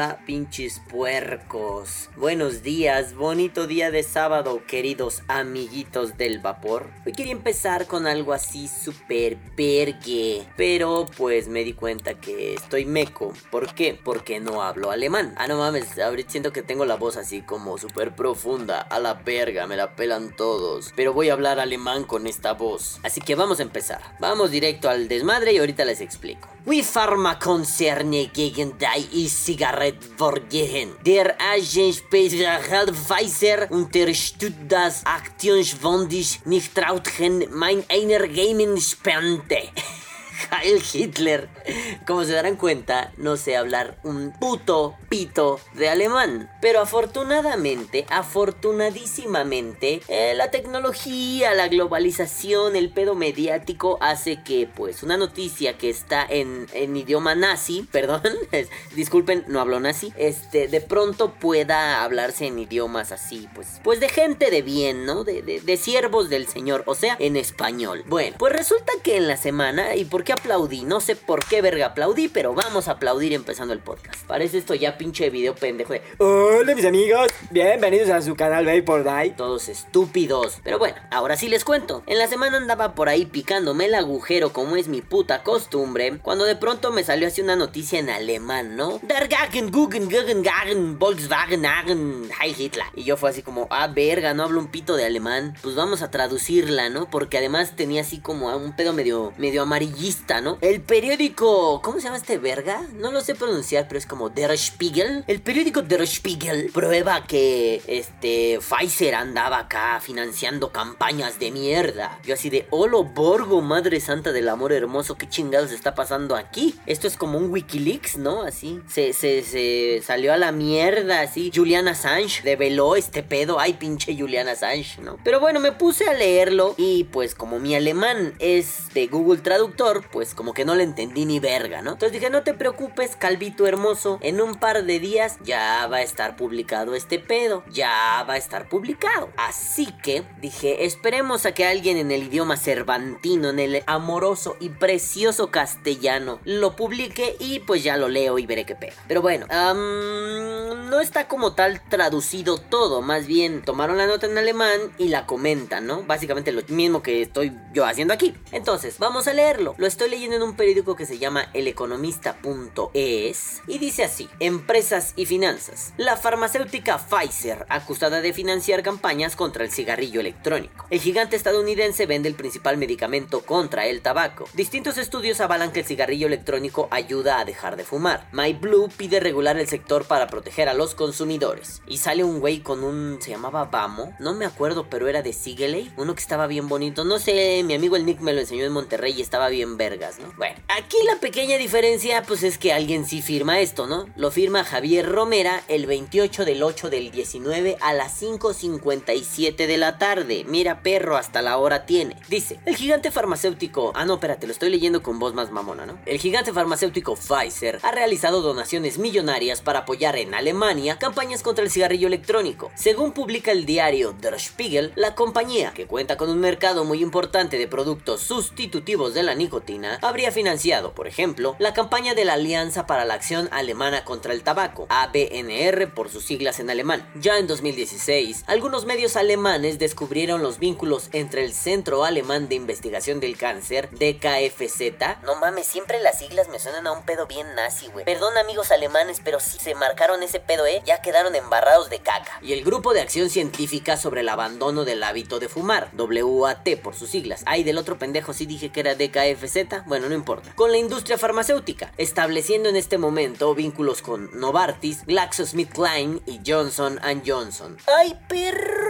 Pinches puercos. Buenos días, bonito día de sábado, queridos amiguitos del vapor. Hoy quería empezar con algo así super pergue. Pero pues me di cuenta que estoy meco. ¿Por qué? Porque no hablo alemán. Ah, no mames, ahorita siento que tengo la voz así como súper profunda. A la verga, me la pelan todos. Pero voy a hablar alemán con esta voz. Así que vamos a empezar. Vamos directo al desmadre y ahorita les explico. Wie Pharmakonzerne gegen die E-Zigarette forgehen. Der Agent speciaal Weiser unterstützt das aktionswandisch nicht trautchen mein einer Spende. Heil Hitler! Como se darán cuenta, no sé hablar un puto pito de alemán. Pero afortunadamente, afortunadísimamente, eh, la tecnología, la globalización, el pedo mediático hace que, pues, una noticia que está en, en idioma nazi, perdón, disculpen, no hablo nazi, este, de pronto pueda hablarse en idiomas así, pues, pues de gente de bien, ¿no? De, de, de siervos del Señor, o sea, en español. Bueno, pues resulta que en la semana, ¿y por qué aplaudí? No sé por qué verga aplaudí, pero vamos a aplaudir empezando el podcast. Parece esto ya pinche video pendejo de Hola mis amigos, bienvenidos a su canal Vapor Die. todos estúpidos. Pero bueno, ahora sí les cuento. En la semana andaba por ahí picándome el agujero como es mi puta costumbre, cuando de pronto me salió así una noticia en alemán, ¿no? Der Gagen, Guggen, Guggen, Gagen, Volkswagen, Hagen, Heil Hitler. Y yo fue así como, ah, verga, no hablo un pito de alemán. Pues vamos a traducirla, ¿no? Porque además tenía así como un pedo medio, medio amarillista, ¿no? El periódico, ¿cómo se llama este verga? No lo sé pronunciar, pero es como Der Spiegel. El periódico Der Spiegel prueba que este Pfizer andaba acá financiando campañas de mierda. Yo así de, holo borgo, madre santa del amor hermoso, ¿qué chingados está pasando aquí? Esto es como un Wikileaks, ¿no? Así, se, se, se salió a la mierda, así. Julian Assange develó este pedo. Ay, pinche Julian Assange, ¿no? Pero bueno, me puse a leerlo y pues como mi alemán es de Google Traductor, pues como que no le entendí ni verga, ¿no? Entonces dije, no te preocupes, Calvito hermoso, en un par de días ya va a estar publicado este pedo, ya va a estar publicado. Así que dije, esperemos a que alguien en el idioma cervantino, en el amoroso y precioso castellano, lo publique y pues ya lo leo y veré qué pega. Pero bueno, no está como tal traducido todo, más bien tomaron la nota en alemán y la comentan, ¿no? Básicamente lo mismo que estoy yo haciendo aquí. Entonces, vamos a leerlo. Lo estoy leyendo en un periódico que se llama eleconomista.es y dice así, empresas y finanzas. La farmacéutica Pfizer, acusada de financiar campañas contra el cigarrillo electrónico. El gigante estadounidense vende el principal medicamento contra el tabaco. Distintos estudios avalan que el cigarrillo electrónico ayuda a dejar de fumar. MyBlue pide regular el sector para proteger a los consumidores. Y sale un güey con un... se llamaba Bamo, no me acuerdo, pero era de Sigeley, uno que estaba bien bonito. No sé, mi amigo el Nick me lo enseñó en Monterrey y estaba bien vergas, ¿no? Bueno, aquí la pequeña diferencia pues es que alguien sí firma esto, ¿no? Lo firma Javier Romera el 28 del 8 del 19 a las 5.57 de la tarde. Mira perro, hasta la hora tiene. Dice, el gigante farmacéutico... Ah, no, espérate, lo estoy leyendo con voz más mamona, ¿no? El gigante farmacéutico Pfizer ha realizado donaciones millonarias para apoyar en Alemania campañas contra el cigarrillo electrónico. Según publica el diario Der Spiegel, la compañía, que cuenta con un mercado muy importante de productos sustitutivos de la nicotina, habría financiado, por ejemplo, la campaña de la Alianza para la Acción Alemana contra el Tabaco, ABNR por sus siglas en alemán. Ya en 2016, algunos medios alemanes descubrieron los vínculos entre el Centro Alemán de Investigación del Cáncer, DKFZ. No mames, siempre las siglas me suenan a un pedo bien nazi, güey. Perdón amigos alemanes, pero si se marcaron ese pedo, eh, ya quedaron embarrados de caca. Y el Grupo de Acción Científica sobre el Abandono del Hábito de Fumar, WAT por sus siglas. Ay, del otro pendejo sí dije que era DKFZ, bueno, no importa. Con la industria farmacéutica, estableciendo en este momento vínculos con Novartis, GlaxoSmithKline y Johnson Johnson. ¡Ay, perro!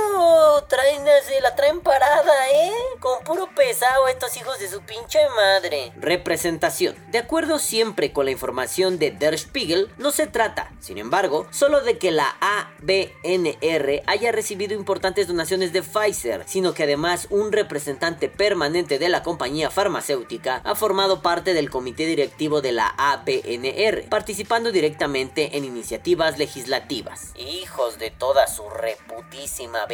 Traen, se la traen parada, ¿eh? Con puro pesado estos hijos de su pinche madre. Representación. De acuerdo siempre con la información de Der Spiegel, no se trata, sin embargo, solo de que la ABNR haya recibido importantes donaciones de Pfizer, sino que además un representante permanente de la compañía farmacéutica ha formado parte del comité directivo de la ABNR, participando directamente en iniciativas legislativas. Hijos de toda su reputísima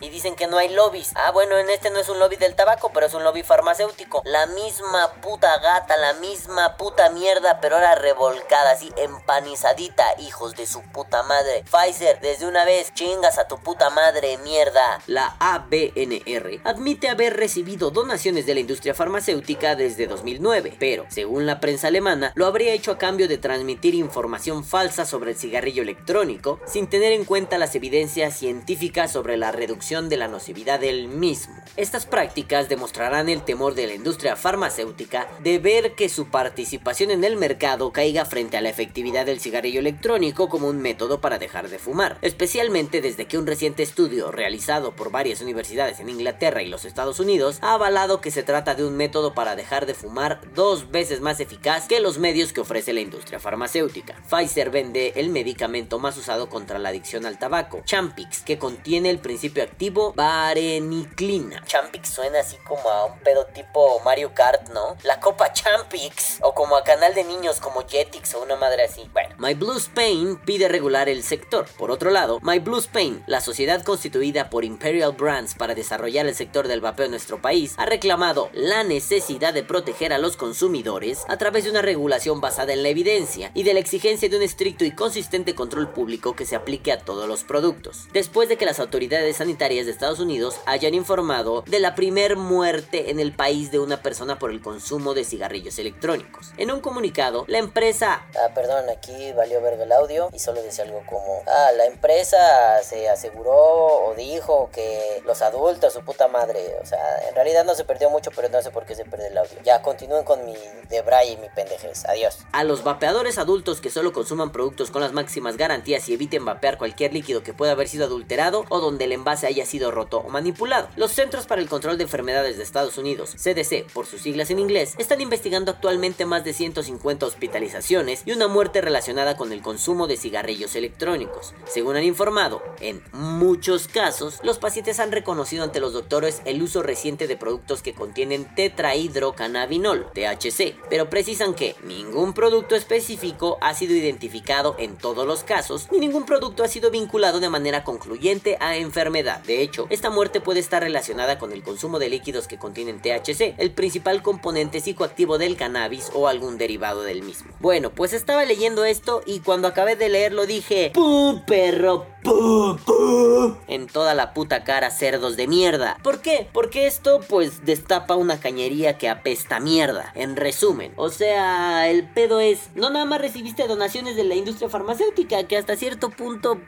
Y dicen que no hay lobbies. Ah, bueno, en este no es un lobby del tabaco, pero es un lobby farmacéutico. La misma puta gata, la misma puta mierda, pero ahora revolcada, así empanizadita, hijos de su puta madre. Pfizer, desde una vez, chingas a tu puta madre, mierda. La ABNR admite haber recibido donaciones de la industria farmacéutica desde 2009, pero, según la prensa alemana, lo habría hecho a cambio de transmitir información falsa sobre el cigarrillo electrónico, sin tener en cuenta las evidencias científicas sobre la reducción de la nocividad del mismo. Estas prácticas demostrarán el temor de la industria farmacéutica de ver que su participación en el mercado caiga frente a la efectividad del cigarrillo electrónico como un método para dejar de fumar, especialmente desde que un reciente estudio realizado por varias universidades en Inglaterra y los Estados Unidos ha avalado que se trata de un método para dejar de fumar dos veces más eficaz que los medios que ofrece la industria farmacéutica. Pfizer vende el medicamento más usado contra la adicción al tabaco, Champix, que contiene el principio activo vareniclina. Champix suena así como a un pedo tipo Mario Kart, ¿no? La copa Champix, o como a canal de niños como Jetix o una madre así. Bueno, My Blue Spain pide regular el sector. Por otro lado, My Blue Spain, la sociedad constituida por Imperial Brands para desarrollar el sector del vapeo en nuestro país, ha reclamado la necesidad de proteger a los consumidores a través de una regulación basada en la evidencia y de la exigencia de un estricto y consistente control público que se aplique a todos los productos. Después de que las autoridades sanitarias de Estados Unidos hayan informado de la primer muerte en el país de una persona por el consumo de cigarrillos electrónicos. En un comunicado, la empresa... Ah, perdón, aquí valió verga el audio y solo dice algo como... Ah, la empresa se aseguró o dijo que los adultos, su puta madre, o sea, en realidad no se perdió mucho, pero no sé por qué se perdió el audio. Ya, continúen con mi debray y mi pendejez. Adiós. A los vapeadores adultos que solo consuman productos con las máximas garantías y eviten vapear cualquier líquido que pueda haber sido adulterado o donde el envase haya sido roto o manipulado. Los Centros para el Control de Enfermedades de Estados Unidos, CDC por sus siglas en inglés, están investigando actualmente más de 150 hospitalizaciones y una muerte relacionada con el consumo de cigarrillos electrónicos. Según han informado, en muchos casos, los pacientes han reconocido ante los doctores el uso reciente de productos que contienen tetrahidrocannabinol, THC, pero precisan que ningún producto específico ha sido identificado en todos los casos, ni ningún producto ha sido vinculado de manera concluyente a De hecho, esta muerte puede estar relacionada con el consumo de líquidos que contienen THC, el principal componente psicoactivo del cannabis o algún derivado del mismo. Bueno, pues estaba leyendo esto y cuando acabé de leerlo dije, ¡Pum, perro! ¡Pum, pum! En toda la puta cara, cerdos de mierda. ¿Por qué? Porque esto pues destapa una cañería que apesta mierda. En resumen, o sea, el pedo es, no nada más recibiste donaciones de la industria farmacéutica, que hasta cierto punto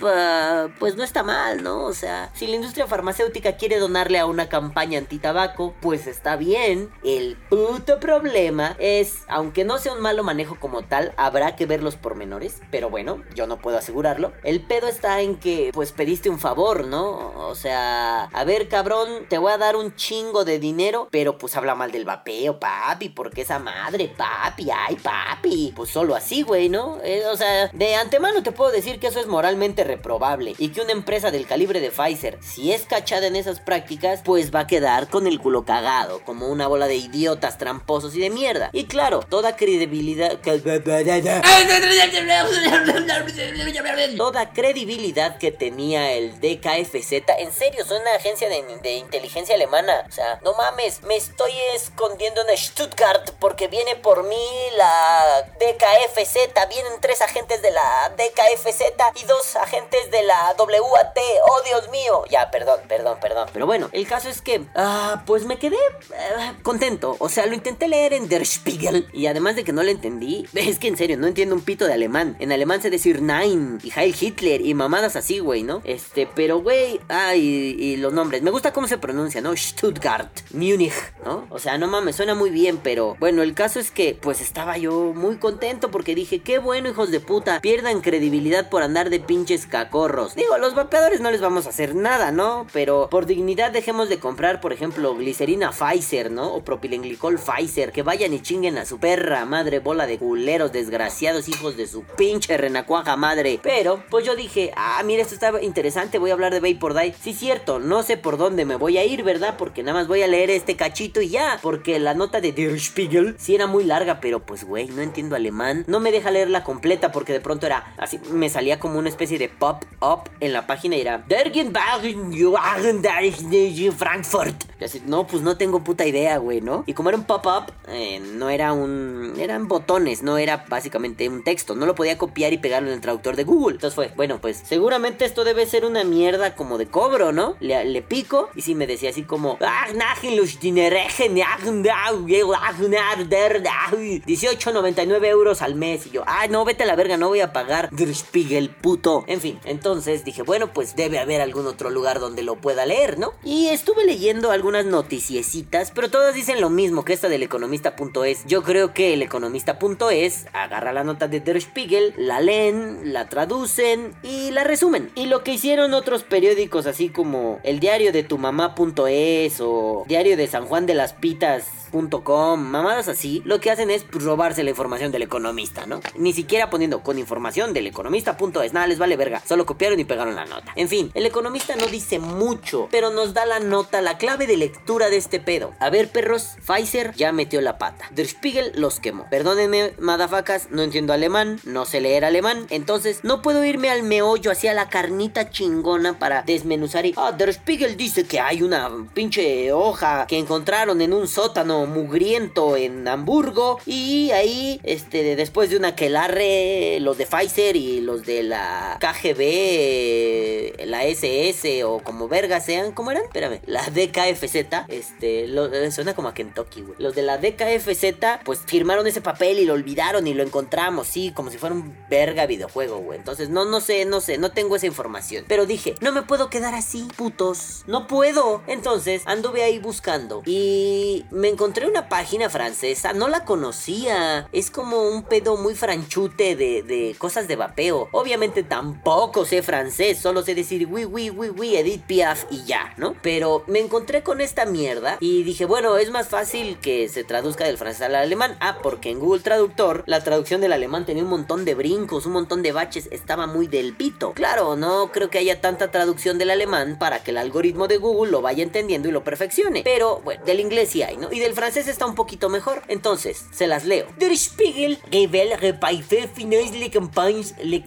pues no está mal, ¿no? O sea, si la industria farmacéutica quiere donarle a una campaña antitabaco, pues está bien. El puto problema es, aunque no sea un malo manejo como tal, habrá que ver los pormenores, pero bueno, yo no puedo asegurarlo. El pedo está en que pues pediste un favor, ¿no? O sea, a ver cabrón, te voy a dar un chingo de dinero, pero pues habla mal del vapeo, papi, porque esa madre, papi, ay, papi. Pues solo así, güey, ¿no? Eh, o sea, de antemano te puedo decir que eso es moralmente reprobable y que una empresa del calibre de Pfizer, si es cachada en esas prácticas, pues va a quedar con el culo cagado, como una bola de idiotas tramposos y de mierda. Y claro, toda credibilidad... Toda credibilidad que tenía el DKFZ, en serio, son una agencia de, de inteligencia alemana. O sea, no mames, me estoy escondiendo en Stuttgart porque viene por mí la DKFZ. Vienen tres agentes de la DKFZ y dos agentes de la WAT. Oh, Dios mío. Ya, perdón, perdón, perdón. Pero bueno, el caso es que, ah, pues me quedé ah, contento. O sea, lo intenté leer en Der Spiegel y además de que no lo entendí, es que en serio, no entiendo un pito de alemán. En alemán se decir Nein y Heil Hitler y mamadas así, güey, ¿no? Este, pero güey, ay, y, los nombres. Me gusta cómo se pronuncia, ¿no? Stuttgart, Múnich, ¿no? O sea, no mames, suena muy bien, pero bueno, el caso es que pues estaba yo muy contento porque dije, qué bueno, hijos de puta, pierdan credibilidad por andar de pinches cacorros. Digo, los vapeadores no les vamos a hacer nada, ¿no? Pero por dignidad dejemos de comprar, por ejemplo, glicerina Pfizer, ¿no? O propilenglicol Pfizer, que vayan y chinguen a su perra madre bola de culeros desgraciados hijos de su pinche renacuaja madre. Pero, pues yo dije, ah, mira, esto está interesante, voy a hablar de Vapor Die. Sí, cierto, no sé por dónde me voy a ir, ¿verdad? Porque nada más voy a leer este cachito y ya. Porque la nota de Der Spiegel sí era muy larga, pero pues, güey, no entiendo alemán. No me deja leerla completa porque de pronto era así, me salía como una especie de pop-up en la página y era Frankfurt. No, pues no tengo puta idea, güey, ¿no? Y como era un pop-up, eh, no era un. Eran botones, no era básicamente un texto. No lo podía copiar y pegarlo en el traductor de Google. Entonces fue, bueno, pues seguramente esto debe ser una mierda como de cobro, ¿no? Le, pico y sí me decía así como. 18.99 euros al mes. Y yo, ah, no, vete a la verga, no voy a pagar Spiegel, puto. En fin, entonces dije, bueno, pues debe haber algún otro lugar donde lo pueda leer, ¿no? Y estuve leyendo algunas noticiecitas, pero todas dicen lo mismo que esta del economista.es. Yo creo que el economista.es agarra la nota de Der Spiegel, la leen, la traducen y la resumen. Y lo que hicieron otros periódicos así como el diario de tu mamá.es o diario de San Juan de las Pitas Mamadas así, lo que hacen es robarse la información del economista, ¿no? Ni siquiera poniendo con información del economista.es, nada les vale verga, solo copiaron y pegaron la nota. En fin, el economista no dice mucho, pero nos da la nota, la clave de lectura de este pedo. A ver, perros, Pfizer ya metió la pata. Der Spiegel los quemó. Perdónenme, madafacas, no entiendo alemán, no sé leer alemán, entonces no puedo irme al meollo, hacia la carnita chingona para desmenuzar y. Ah, Der Spiegel dice que hay una pinche hoja que encontraron en un sótano mugriento en Hamburgo. Y ahí, este, después de una quelarre, los de Pfizer y los de la KGB, la SS o como verga sean, ¿cómo eran? Espérame, la DKFZ, este, eh, suena como a Kentucky, güey. Los de la DKFZ, pues firmaron ese papel y lo olvidaron y lo encontramos, sí, como si fuera un verga videojuego, güey. Entonces, no, no sé, no sé, no tengo esa información. Pero dije, no me puedo quedar así, putos. No puedo. Entonces, anduve ahí buscando y me encontré encontré una página francesa, no la conocía. Es como un pedo muy franchute de, de cosas de vapeo. Obviamente tampoco sé francés, solo sé decir oui, oui, oui, oui, Edith Piaf y ya, ¿no? Pero me encontré con esta mierda y dije, bueno, es más fácil que se traduzca del francés al alemán. Ah, porque en Google Traductor la traducción del alemán tenía un montón de brincos, un montón de baches, estaba muy del pito. Claro, no creo que haya tanta traducción del alemán para que el algoritmo de Google lo vaya entendiendo y lo perfeccione. Pero, bueno, del inglés sí hay, ¿no? Y del francés está un poquito mejor. Entonces, se las leo. Der Spiegel révèle repaïfe finance les campagnes, les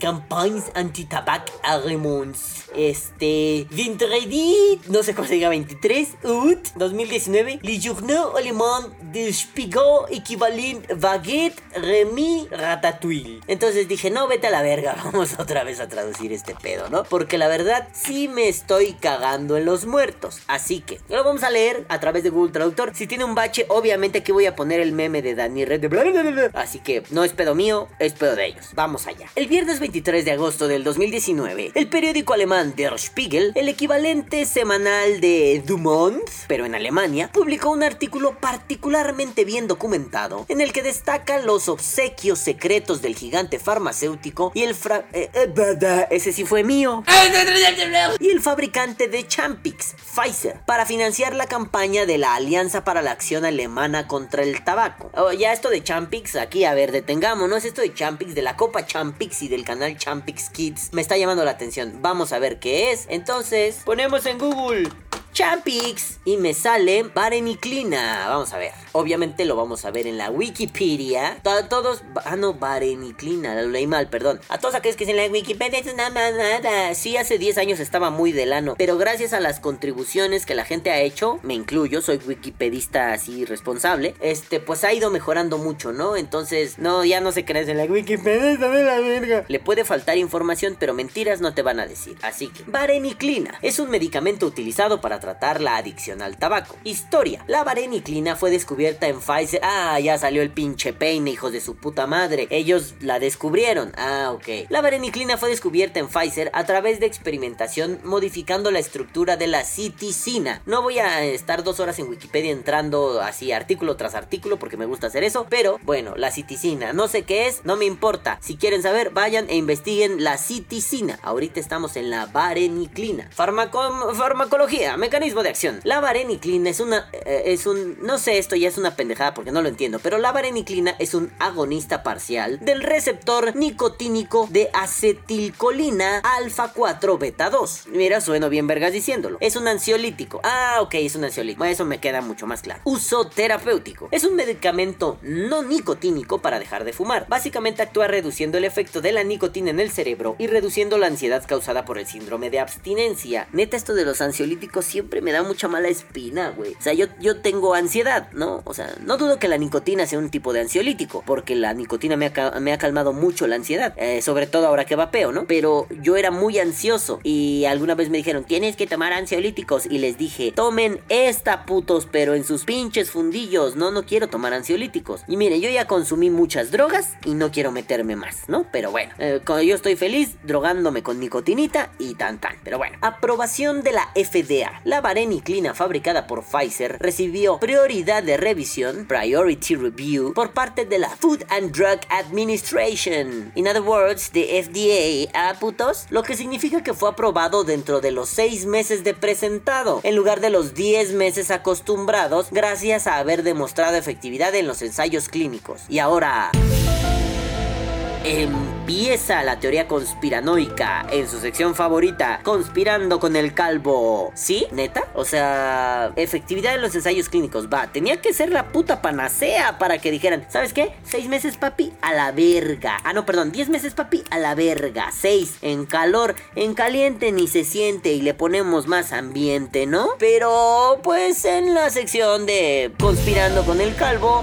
anti-tabac allemands. Este, vendredi, no sé cómo se diga, 23 août 2019, les journaux allemands de Spiegel equivalent baguette, remi, ratatouille. Entonces dije, no, vete a la verga, vamos otra vez a traducir este pedo, ¿no? Porque la verdad, sí me estoy cagando en los muertos. Así que, lo vamos a leer a través de Google Traductor. Si tiene un bache, obviamente aquí voy a poner el meme de Dani Red Así que no es pedo mío, es pedo de ellos. Vamos allá. El viernes 23 de agosto del 2019, el periódico alemán Der Spiegel, el equivalente semanal de Du Monde, pero en Alemania, publicó un artículo particularmente bien documentado en el que destaca los obsequios secretos del gigante farmacéutico y el fra eh, eh, ese sí fue mío. y el fabricante de Champix, Pfizer, para financiar la campaña de la Alianza para la Acción Alemana contra el tabaco. Oh, ya esto de Champix, aquí a ver, detengámonos. Esto de Champix, de la Copa Champix y del canal Champix Kids, me está llamando la atención. Vamos a ver qué es. Entonces, ponemos en Google Champix y me sale Vareniclina. Vamos a ver. Obviamente lo vamos a ver en la Wikipedia. todos. Ah, no, Vareniclina. Lo leí mal, perdón. A todos aquellos que dicen la Wikipedia es nada, nada. Sí, hace 10 años estaba muy de lano. Pero gracias a las contribuciones que la gente ha hecho, me incluyo, soy wikipedista así responsable. Este, pues ha ido mejorando mucho, ¿no? Entonces, no, ya no se creen en la Wikipedia, de la verga. Le puede faltar información, pero mentiras no te van a decir. Así que, Vareniclina es un medicamento utilizado para tratar la adicción al tabaco. Historia. La vareniclina fue descubierta en Pfizer. Ah, ya salió el pinche peine, hijos de su puta madre. Ellos la descubrieron. Ah, ok. La vareniclina fue descubierta en Pfizer a través de experimentación modificando la estructura de la citicina. No voy a estar dos horas en Wikipedia entrando así artículo tras artículo porque me gusta hacer eso. Pero bueno, la citicina. No sé qué es, no me importa. Si quieren saber, vayan e investiguen la citicina. Ahorita estamos en la vareniclina. farmacología. Me Mecanismo de acción. La vareniclina es una... Eh, es un... No sé, esto ya es una pendejada porque no lo entiendo, pero la vareniclina es un agonista parcial del receptor nicotínico de acetilcolina alfa 4 beta 2. Mira, sueno bien vergas diciéndolo. Es un ansiolítico. Ah, ok, es un ansiolítico. Eso me queda mucho más claro. Uso terapéutico. Es un medicamento no nicotínico para dejar de fumar. Básicamente actúa reduciendo el efecto de la nicotina en el cerebro y reduciendo la ansiedad causada por el síndrome de abstinencia. Neta, esto de los ansiolíticos siempre me da mucha mala espina, güey. O sea, yo, yo tengo ansiedad, ¿no? O sea, no dudo que la nicotina sea un tipo de ansiolítico, porque la nicotina me ha, me ha calmado mucho la ansiedad, eh, sobre todo ahora que vapeo, ¿no? Pero yo era muy ansioso y alguna vez me dijeron, tienes que tomar ansiolíticos y les dije, tomen esta putos, pero en sus pinches fundillos, no, no quiero tomar ansiolíticos. Y mire, yo ya consumí muchas drogas y no quiero meterme más, ¿no? Pero bueno, eh, yo estoy feliz drogándome con nicotinita y tan tan. Pero bueno, aprobación de la FDA. La vareniclina fabricada por Pfizer recibió prioridad de revisión, priority review, por parte de la Food and Drug Administration. In other words, the FDA, a putos, lo que significa que fue aprobado dentro de los 6 meses de presentado, en lugar de los 10 meses acostumbrados, gracias a haber demostrado efectividad en los ensayos clínicos. Y ahora... Empieza la teoría conspiranoica en su sección favorita, conspirando con el calvo. ¿Sí? ¿Neta? O sea, efectividad en los ensayos clínicos. Va, tenía que ser la puta panacea para que dijeran, ¿sabes qué? Seis meses, papi, a la verga. Ah, no, perdón, diez meses, papi, a la verga. Seis, en calor, en caliente ni se siente y le ponemos más ambiente, ¿no? Pero, pues en la sección de conspirando con el calvo,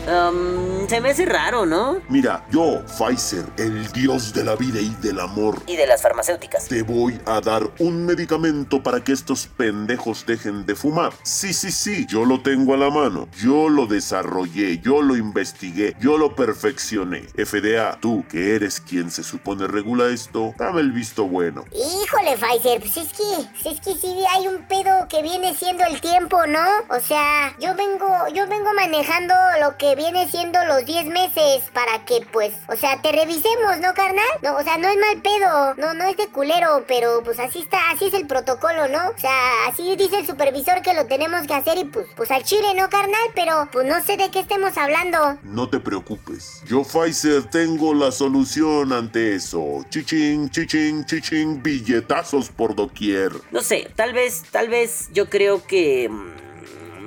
se me hace raro, ¿no? Mira, yo, Pfizer, el dios de la vida y del amor. Y de las farmacéuticas. Te voy a dar un medicamento para que estos pendejos dejen de fumar. Sí, sí, sí, yo lo tengo a la mano. Yo lo desarrollé, yo lo investigué, yo lo perfeccioné. FDA, tú que eres quien se supone regula esto, dame el visto bueno. Híjole, Pfizer, pues es que, es que sí hay un pedo que viene siendo el tiempo, ¿no? O sea, yo vengo, yo vengo manejando lo que viene siendo los 10 meses para que, pues, o sea, te revisemos ¿no, carnal? No, o sea, no es mal pedo, no, no es de culero, pero pues así está, así es el protocolo, ¿no? O sea, así dice el supervisor que lo tenemos que hacer y pues, pues al chile, ¿no, carnal? Pero pues no sé de qué estemos hablando. No te preocupes, yo Pfizer tengo la solución ante eso. Chichín, chichín, chichín, billetazos por doquier. No sé, tal vez, tal vez yo creo que... Mm,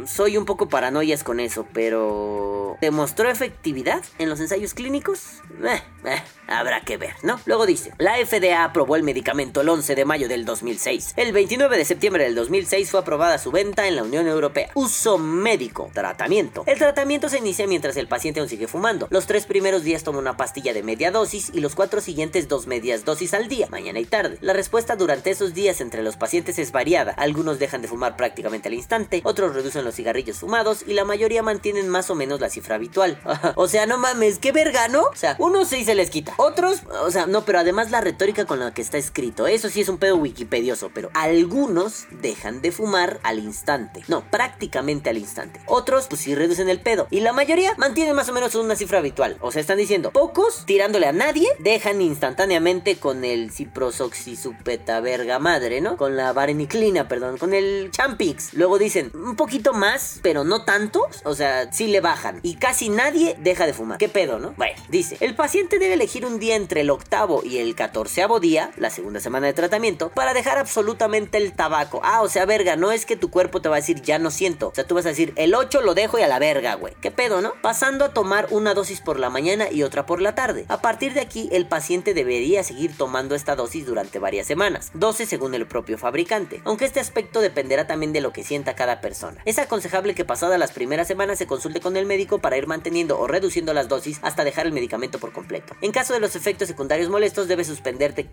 soy un poco paranoias con eso, pero... ¿Demostró efectividad en los ensayos clínicos? Eh, eh, habrá que ver, ¿no? Luego dice, la FDA aprobó el medicamento el 11 de mayo del 2006. El 29 de septiembre del 2006 fue aprobada su venta en la Unión Europea. Uso médico, tratamiento. El tratamiento se inicia mientras el paciente aún sigue fumando. Los tres primeros días toma una pastilla de media dosis y los cuatro siguientes dos medias dosis al día, mañana y tarde. La respuesta durante esos días entre los pacientes es variada. Algunos dejan de fumar prácticamente al instante, otros reducen los cigarrillos fumados y la mayoría mantienen más o menos la cifra habitual. o sea, no mames, qué verga, ¿no? O sea, unos sí se les quita. Otros, o sea, no, pero además la retórica con la que está escrito, eso sí es un pedo wikipedioso, pero algunos dejan de fumar al instante. No, prácticamente al instante. Otros, pues sí reducen el pedo. Y la mayoría mantienen más o menos una cifra habitual. O sea, están diciendo, pocos, tirándole a nadie, dejan instantáneamente con el ciprosoxisupeta verga madre, ¿no? Con la vareniclina, perdón, con el champix. Luego dicen, un poquito más, pero no tanto. O sea, sí le bajan. Y casi nadie deja de fumar. ¿Qué pedo, no? Bueno, dice, el paciente debe elegir un día entre el octavo y el catorceavo día, la segunda semana de tratamiento, para dejar absolutamente el tabaco. Ah, o sea, verga, no es que tu cuerpo te va a decir ya no siento. O sea, tú vas a decir el 8 lo dejo y a la verga, güey. ¿Qué pedo, no? Pasando a tomar una dosis por la mañana y otra por la tarde. A partir de aquí, el paciente debería seguir tomando esta dosis durante varias semanas, 12 según el propio fabricante, aunque este aspecto dependerá también de lo que sienta cada persona. Es aconsejable que pasadas las primeras semanas se consulte con el médico para ir manteniendo o reduciendo las dosis hasta dejar el medicamento por completo. En caso de los efectos secundarios molestos, debe suspenderte.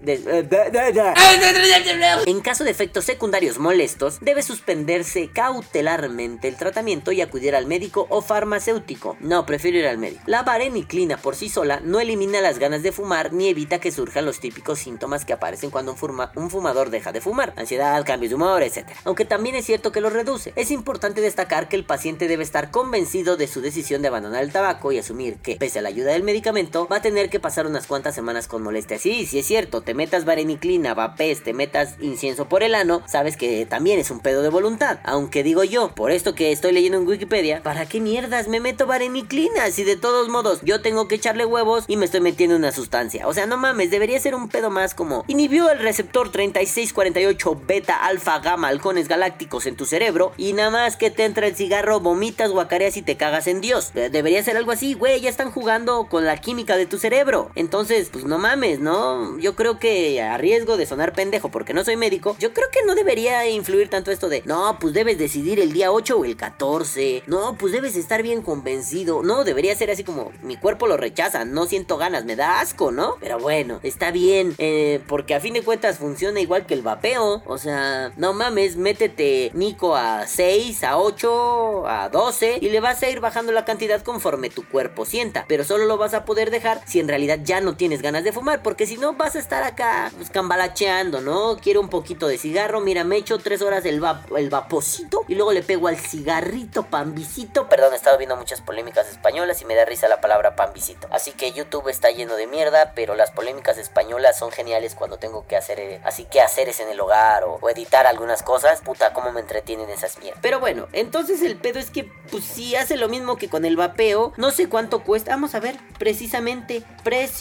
en caso de efectos secundarios molestos, debe suspenderse cautelarmente el tratamiento y acudir al médico o farmacéutico. No, prefiero ir al médico. La vareniclina por sí sola no elimina las ganas de fumar ni evita que surjan los típicos síntomas que aparecen cuando un, un fumador deja de fumar: ansiedad, cambios de humor, etc. Aunque también es cierto que los reduce. Es importante destacar que el paciente debe estar convencido de su decisión de abandonar el tabaco y asumir que, pese a la ayuda del medicamento, va a tener que pasar unas cuantas semanas con molestias. Sí, sí es cierto, te metas vareniclina, vapés, te metas incienso por el ano, sabes que también es un pedo de voluntad. Aunque digo yo, por esto que estoy leyendo en Wikipedia, ¿para qué mierdas me meto vareniclina si de todos modos yo tengo que echarle huevos y me estoy metiendo una sustancia? O sea, no mames, debería ser un pedo más como inhibió el receptor 3648 beta alfa gamma halcones galácticos en tu cerebro y nada más que te entra el cigarro, vomitas, guacareas y te cagas en Dios. Debería ser algo así, güey, ya están jugando con la química de tu cerebro. Entonces, pues no mames, ¿no? Yo creo que a riesgo de sonar pendejo porque no soy médico, yo creo que no debería influir tanto esto de, no, pues debes decidir el día 8 o el 14. No, pues debes estar bien convencido. No, debería ser así como, mi cuerpo lo rechaza, no siento ganas, me da asco, ¿no? Pero bueno, está bien, eh, porque a fin de cuentas funciona igual que el vapeo. O sea, no mames, métete Nico a 6, a 8, a 12 y le vas a ir bajando la cantidad conforme tu cuerpo sienta. Pero solo lo vas a poder dejar si en realidad ya no tienes ganas de fumar, porque si no vas a estar acá pues, cambalacheando, ¿no? Quiero un poquito de cigarro, mira, me echo 3 horas el, el vaposito y luego le pego al cigarrito pambicito. Perdón, he estado viendo muchas polémicas españolas y me da risa la palabra pambicito. Así que YouTube está lleno de mierda, pero las polémicas españolas son geniales cuando tengo que hacer eh, así que haceres en el hogar o, o editar algunas cosas. Puta, cómo me entretienen esas mierdas. Pero bueno, entonces el pedo es que, pues si hace lo mismo que con el vapeo, no sé cuánto cuesta. Vamos a ver, precisamente, precio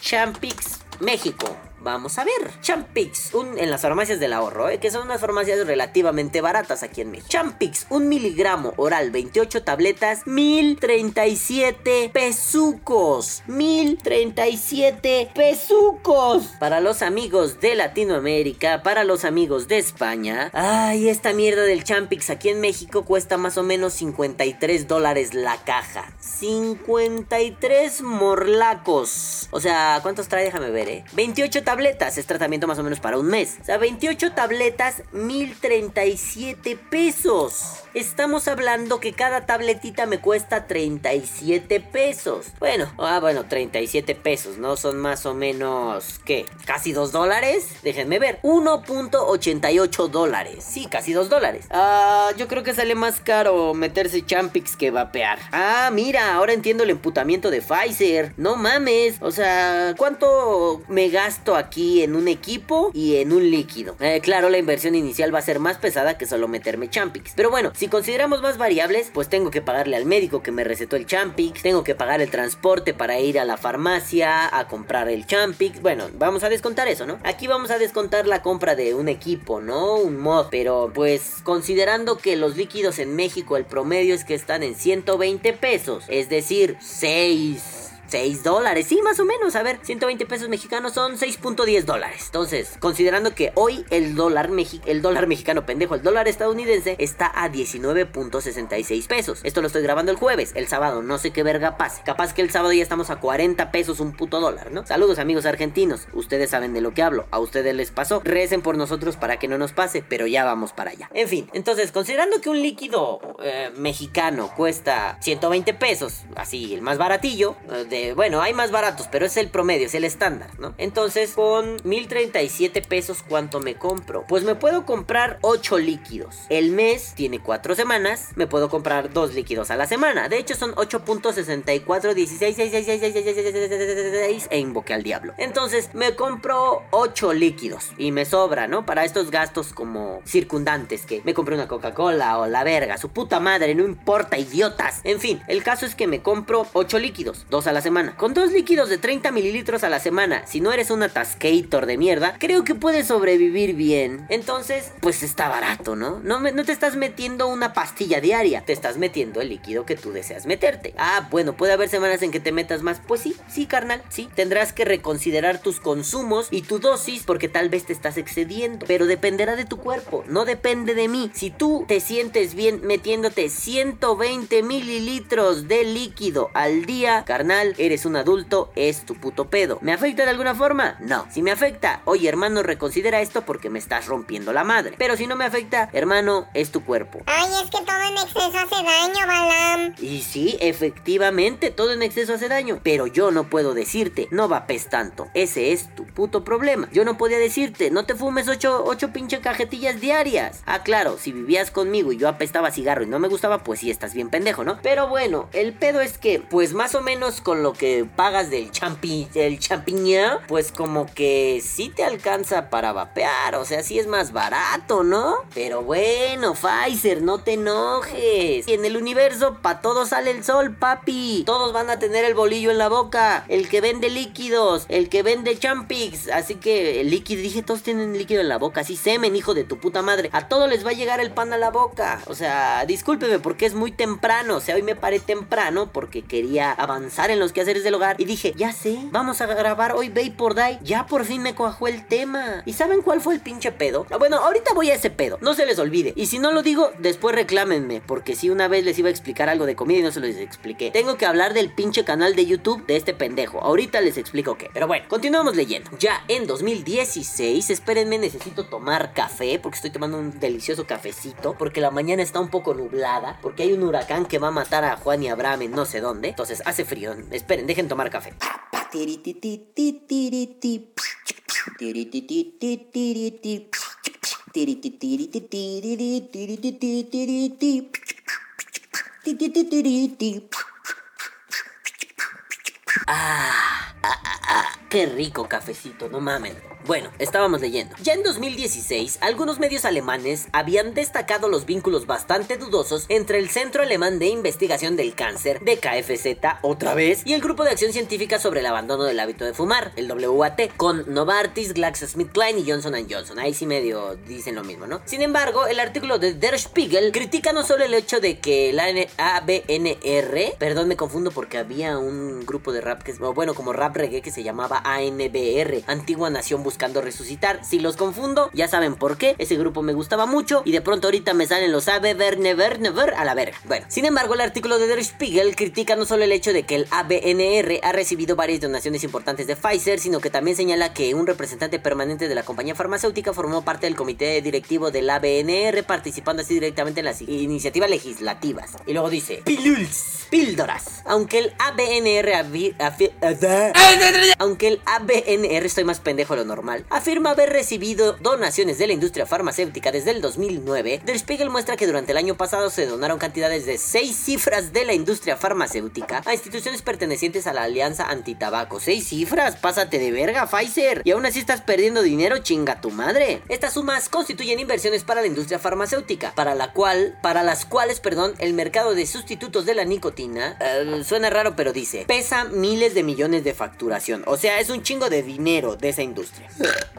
Champix México. Vamos a ver. Champix, un, en las farmacias del ahorro, ¿eh? que son unas farmacias relativamente baratas aquí en México. Champix, un miligramo oral, 28 tabletas, 1037 pesucos. 1037 pesucos. Para los amigos de Latinoamérica, para los amigos de España. Ay, esta mierda del Champix aquí en México cuesta más o menos 53 dólares la caja. 53 morlacos. O sea, ¿cuántos trae? Déjame ver, ¿eh? 28 tabletas. Es tratamiento más o menos para un mes. O sea, 28 tabletas, 1037 pesos. Estamos hablando que cada tabletita me cuesta 37 pesos. Bueno, ah, bueno, 37 pesos, ¿no? Son más o menos, ¿qué? ¿Casi 2 dólares? Déjenme ver. 1.88 dólares. Sí, casi 2 dólares. Ah, yo creo que sale más caro meterse Champix que vapear. Ah, mira, ahora entiendo el emputamiento de Pfizer. No mames. O sea, ¿cuánto me gasto aquí en un equipo y en un líquido? Eh, claro, la inversión inicial va a ser más pesada que solo meterme Champix. Pero bueno, si consideramos más variables, pues tengo que pagarle al médico que me recetó el Champix, tengo que pagar el transporte para ir a la farmacia a comprar el Champix. Bueno, vamos a descontar eso, ¿no? Aquí vamos a descontar la compra de un equipo, ¿no? Un mod. Pero pues considerando que los líquidos en México el promedio es que están en 120 pesos, es decir, 6 6 dólares, sí, más o menos. A ver, 120 pesos mexicanos son 6.10 dólares. Entonces, considerando que hoy el dólar, el dólar mexicano, pendejo, el dólar estadounidense está a 19.66 pesos. Esto lo estoy grabando el jueves, el sábado, no sé qué verga pase. Capaz que el sábado ya estamos a 40 pesos un puto dólar, ¿no? Saludos amigos argentinos, ustedes saben de lo que hablo, a ustedes les pasó. Recen por nosotros para que no nos pase, pero ya vamos para allá. En fin, entonces, considerando que un líquido eh, mexicano cuesta 120 pesos, así, el más baratillo, eh, de bueno, hay más baratos, pero es el promedio, es el estándar, ¿no? Entonces, con 1037 pesos, ¿cuánto me compro? Pues me puedo comprar 8 líquidos. El mes tiene 4 semanas, me puedo comprar 2 líquidos a la semana. De hecho, son 8.64, 16, 6, e invoqué al diablo. Entonces, me compro 8 líquidos y me sobra, ¿no? Para estos gastos como circundantes, que me compré una Coca-Cola o la verga, su puta madre, no importa, idiotas. En fin, el caso es que me compro 8 líquidos, 2 a la semana con dos líquidos de 30 mililitros a la semana, si no eres un atascator de mierda, creo que puedes sobrevivir bien. Entonces, pues está barato. No, no te estás metiendo una pastilla diaria, te estás metiendo el líquido que tú deseas meterte. Ah, bueno, puede haber semanas en que te metas más. Pues sí, sí, carnal, sí. Tendrás que reconsiderar tus consumos y tu dosis porque tal vez te estás excediendo. Pero dependerá de tu cuerpo, no depende de mí. Si tú te sientes bien metiéndote 120 mililitros de líquido al día, carnal, eres un adulto, es tu puto pedo. ¿Me afecta de alguna forma? No. Si me afecta, oye hermano, reconsidera esto porque me estás rompiendo la madre. Pero si no me afecta, hermano, es tu cuerpo. Ay, es que todo en exceso hace daño, Balam. Y sí, efectivamente, todo en exceso hace daño. Pero yo no puedo decirte, no vapes tanto. Ese es tu puto problema. Yo no podía decirte, no te fumes ocho, ocho pinche cajetillas diarias. Ah, claro, si vivías conmigo y yo apestaba cigarro y no me gustaba, pues sí, estás bien pendejo, ¿no? Pero bueno, el pedo es que, pues más o menos con lo que pagas del champi, el champiñón, pues como que sí te alcanza para vapear. O sea, sí es más barato, ¿no? Pero bueno, Pfizer, no te enojes. En el universo, pa' todo sale el sol, papi. Todos van a tener el bolillo en la boca. El que vende líquidos, el que vende champix. Así que el líquido, dije, todos tienen líquido en la boca. Así semen, hijo de tu puta madre. A todos les va a llegar el pan a la boca. O sea, discúlpeme porque es muy temprano. O sea, hoy me paré temprano porque quería avanzar en los quehaceres del hogar. Y dije, ya sé, vamos a grabar hoy por Die. Ya por fin me cuajó el tema. ¿Y saben cuál fue el pinche pedo? Ah, Bueno, ahorita voy a ese pedo. No se les olvide. Y si no lo digo, después reclámenme. Porque si una vez les iba a explicar algo de comida y no se los expliqué. Tengo que hablar del pinche canal de YouTube de este pendejo. Ahorita les explico qué. Pero bueno, continuamos leyendo. Ya en 2016, espérenme, necesito tomar café. Porque estoy tomando un delicioso cafecito. Porque la mañana está un poco nublada. Porque hay un huracán que va a matar a Juan y Abraham en no sé dónde. Entonces hace frío. Esperen, dejen tomar café. Ah, qué rico cafecito, no mamen. Bueno, estábamos leyendo. Ya en 2016, algunos medios alemanes habían destacado los vínculos bastante dudosos entre el Centro Alemán de Investigación del Cáncer, de KFZ, otra vez, y el Grupo de Acción Científica sobre el Abandono del Hábito de Fumar, el WAT, con Novartis, GlaxoSmithKline y Johnson Johnson. Ahí sí medio dicen lo mismo, ¿no? Sin embargo, el artículo de Der Spiegel critica no solo el hecho de que la ABNR, perdón, me confundo porque había un grupo de rap que bueno, como rap reggae que se llamaba ANBR, Antigua Nación buscando resucitar. Si los confundo, ya saben por qué. Ese grupo me gustaba mucho y de pronto ahorita me salen los ABNR never, never a la verga. Bueno, sin embargo, el artículo de Der Spiegel critica no solo el hecho de que el ABNR ha recibido varias donaciones importantes de Pfizer, sino que también señala que un representante permanente de la compañía farmacéutica formó parte del comité directivo del ABNR, participando así directamente en las iniciativas legislativas. Y luego dice, piluls, píldoras. Aunque el ABNR afi- aunque el ABNR estoy más pendejo de lo normal, afirma haber recibido donaciones de la industria farmacéutica desde el 2009, Der Spiegel muestra que durante el año pasado se donaron cantidades de 6 cifras de la industria farmacéutica a instituciones pertenecientes a la Alianza Antitabaco. 6 cifras, pásate de verga, Pfizer. Y aún así estás perdiendo dinero, chinga tu madre. Estas sumas constituyen inversiones para la industria farmacéutica, para la cual, para las cuales, perdón, el mercado de sustitutos de la nicotina, eh, suena raro pero dice, pesa miles de millones de facturación. O sea, es un chingo de dinero de esa industria.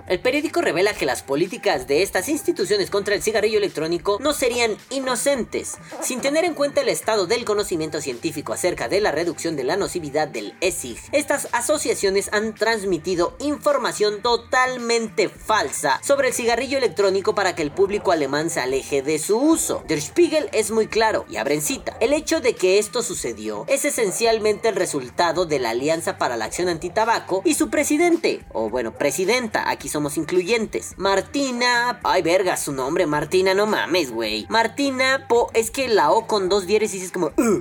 El periódico revela que las políticas de estas instituciones contra el cigarrillo electrónico no serían inocentes, sin tener en cuenta el estado del conocimiento científico acerca de la reducción de la nocividad del ESIG. Estas asociaciones han transmitido información totalmente falsa sobre el cigarrillo electrónico para que el público alemán se aleje de su uso. Der Spiegel es muy claro, y abren cita, el hecho de que esto sucedió es esencialmente el resultado de la Alianza para la Acción Antitabaco y su presidente, o bueno, presidenta, aquí somos incluyentes, Martina... Ay, verga, su nombre, Martina, no mames, güey. Martina Po... Es que la O con dos diéresis es como... "Uh".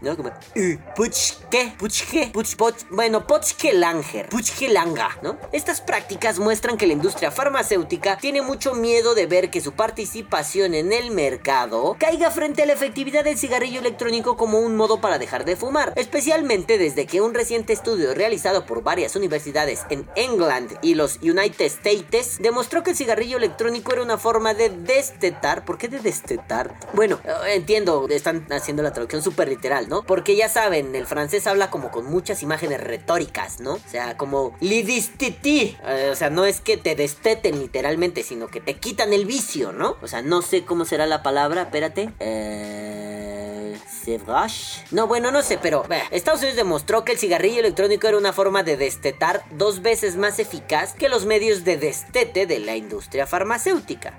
No, como... "Uh". Puchke, puch, poch, bueno, Pochkelanger, Puchkelanga, ¿no? Estas prácticas muestran que la industria farmacéutica tiene mucho miedo de ver que su participación en el mercado caiga frente a la efectividad del cigarrillo electrónico como un modo para dejar de fumar, especialmente desde que un reciente estudio realizado por varias universidades en England y los United States demostró que el cigarrillo electrónico era una forma de destetar. ¿Por qué de destetar? Bueno, eh, entiendo, están haciendo la traducción súper literal, ¿no? Porque ya saben, el francés habla como con muchas imágenes retóricas, ¿no? O sea, como lidistiti. Eh, o sea, no es que te desteten literalmente, sino que te quitan el vicio, ¿no? O sea, no sé cómo será la palabra, espérate. Eh... No, bueno, no sé, pero bah, Estados Unidos demostró que el cigarrillo electrónico era una forma de destetar dos veces más eficaz que los medios de destete de la industria farmacéutica.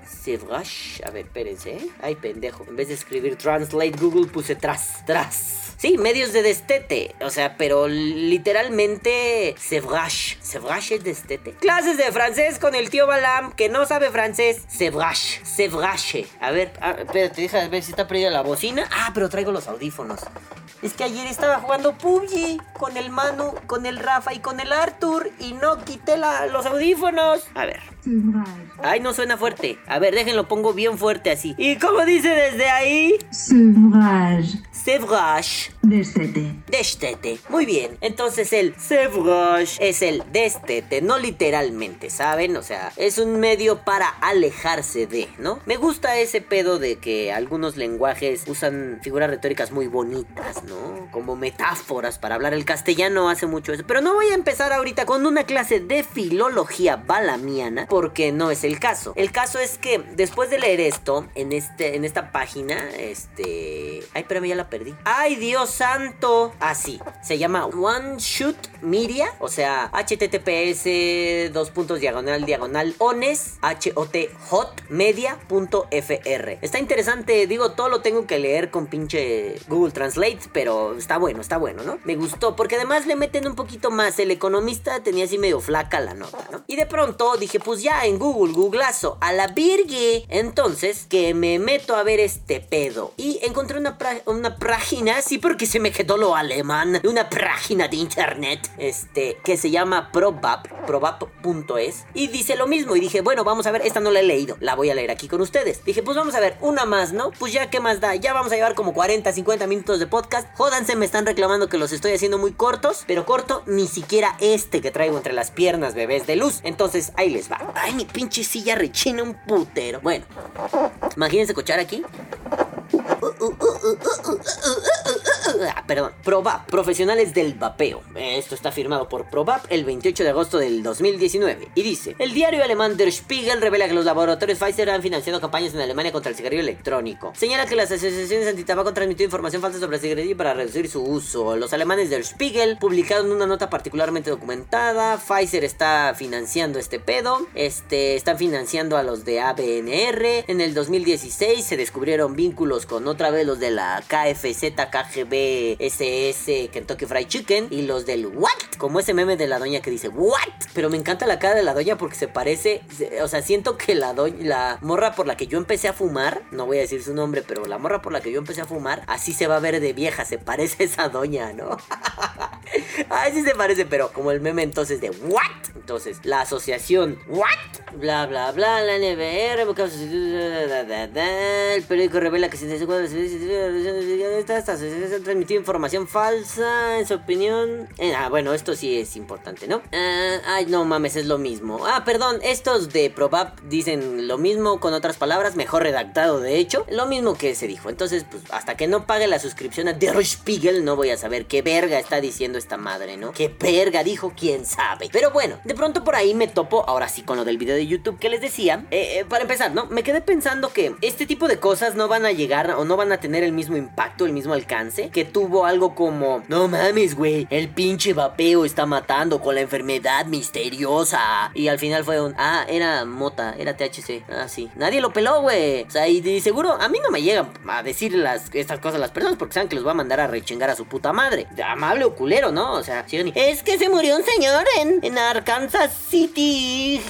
A ver, espérense, ¿eh? Ay, pendejo. En vez de escribir translate Google puse tras, tras. Sí, medios de destete. O sea, pero literalmente Sevrash. Sevrash es destete. Clases de francés con el tío Balam que no sabe francés. Sevrash. Sevrache. A ver, a, espérate, deja ver si está perdida la bocina. Ah, pero traigo los audífonos. Es que ayer estaba jugando PUBG con el Manu, con el Rafa y con el Arthur y no quité los audífonos. A ver. Ay, no suena fuerte. A ver, déjenlo, pongo bien fuerte así. ¿Y cómo dice desde ahí? Sevrage. Sevrage. Destete. Destete. Muy bien. Entonces el sevrage es el destete, no literalmente, ¿saben? O sea, es un medio para alejarse de, ¿no? Me gusta ese pedo de que algunos lenguajes usan figuras retóricas muy bonitas, ¿no? Como metáforas para hablar. El castellano hace mucho eso. Pero no voy a empezar ahorita con una clase de filología balamiana porque no es el caso. El caso es que después de leer esto en este en esta página, este, ay, espérame, ya la perdí. Ay, Dios santo. Así, se llama One Shoot Media, o sea, https dos puntos diagonal diagonal ones hot hot media.fr. Está interesante, digo, todo lo tengo que leer con pinche Google Translate, pero está bueno, está bueno, ¿no? Me gustó porque además le meten un poquito más. El economista tenía así medio flaca la nota, ¿no? Y de pronto dije, pues ya en Google, googlazo, a la virgue. Entonces, que me meto a ver este pedo. Y encontré una, una página, sí, porque se me quedó lo alemán, una página de internet, este, que se llama Probap, probap.es. Y dice lo mismo. Y dije, bueno, vamos a ver, esta no la he leído, la voy a leer aquí con ustedes. Dije, pues vamos a ver, una más, ¿no? Pues ya, ¿qué más da? Ya vamos a llevar como 40, 50 minutos de podcast. Jódanse, me están reclamando que los estoy haciendo muy cortos, pero corto ni siquiera este que traigo entre las piernas, bebés de luz. Entonces, ahí les va. Ay, mi pinche silla rechina un putero. Bueno, imagínense escuchar aquí. Ah, perdón, Probap, profesionales del vapeo. Esto está firmado por Probap el 28 de agosto del 2019. Y dice: El diario alemán Der Spiegel revela que los laboratorios Pfizer han financiado campañas en Alemania contra el cigarrillo electrónico. Señala que las asociaciones antitabaco han transmitido información falsa sobre el cigarrillo para reducir su uso. Los alemanes Der Spiegel publicaron una nota particularmente documentada. Pfizer está financiando este pedo. Este, están financiando a los de ABNR. En el 2016 se descubrieron vínculos con otra vez los de la KFZ, KGB, SS, Kentucky Fried Chicken y los del What, como ese meme de la doña que dice What, pero me encanta la cara de la doña porque se parece, o sea, siento que la doña, la morra por la que yo empecé a fumar, no voy a decir su nombre, pero la morra por la que yo empecé a fumar, así se va a ver de vieja, se parece a esa doña, ¿no? Ay, sí se parece, pero como el meme entonces de What, entonces la asociación What, bla bla bla, la NBR, el periódico revela que 64 esta asociación transmitido información falsa, en su opinión. ah, bueno, esto sí es importante, ¿no? ay, no mames, es lo mismo. Ah, perdón, estos de Probab dicen lo mismo con otras palabras, mejor redactado de hecho, lo mismo que se dijo. Entonces, pues hasta que no pague la suscripción a Der Spiegel, no voy a saber qué verga está diciendo esta madre, ¿no? ¿Qué verga dijo? ¿Quién sabe? Pero bueno, de pronto por ahí me topo, ahora sí, con lo del video de YouTube que les decía. para empezar, ¿no? Me quedé pensando que este tipo de cosas no van a llegar o no van a tener el mismo impacto, el mismo alcance que tuvo algo como, no mames, güey, el pinche vapeo está matando con la enfermedad misteriosa. Y al final fue un, ah, era mota, era THC. Ah, sí. Nadie lo peló, güey. O sea, y, seguro, a mí no me llegan a decir las, estas cosas las personas porque saben que los va a mandar a rechingar a su puta madre. Amable o culero, ¿no? O sea, es que se murió un señor en, en Arkansas City,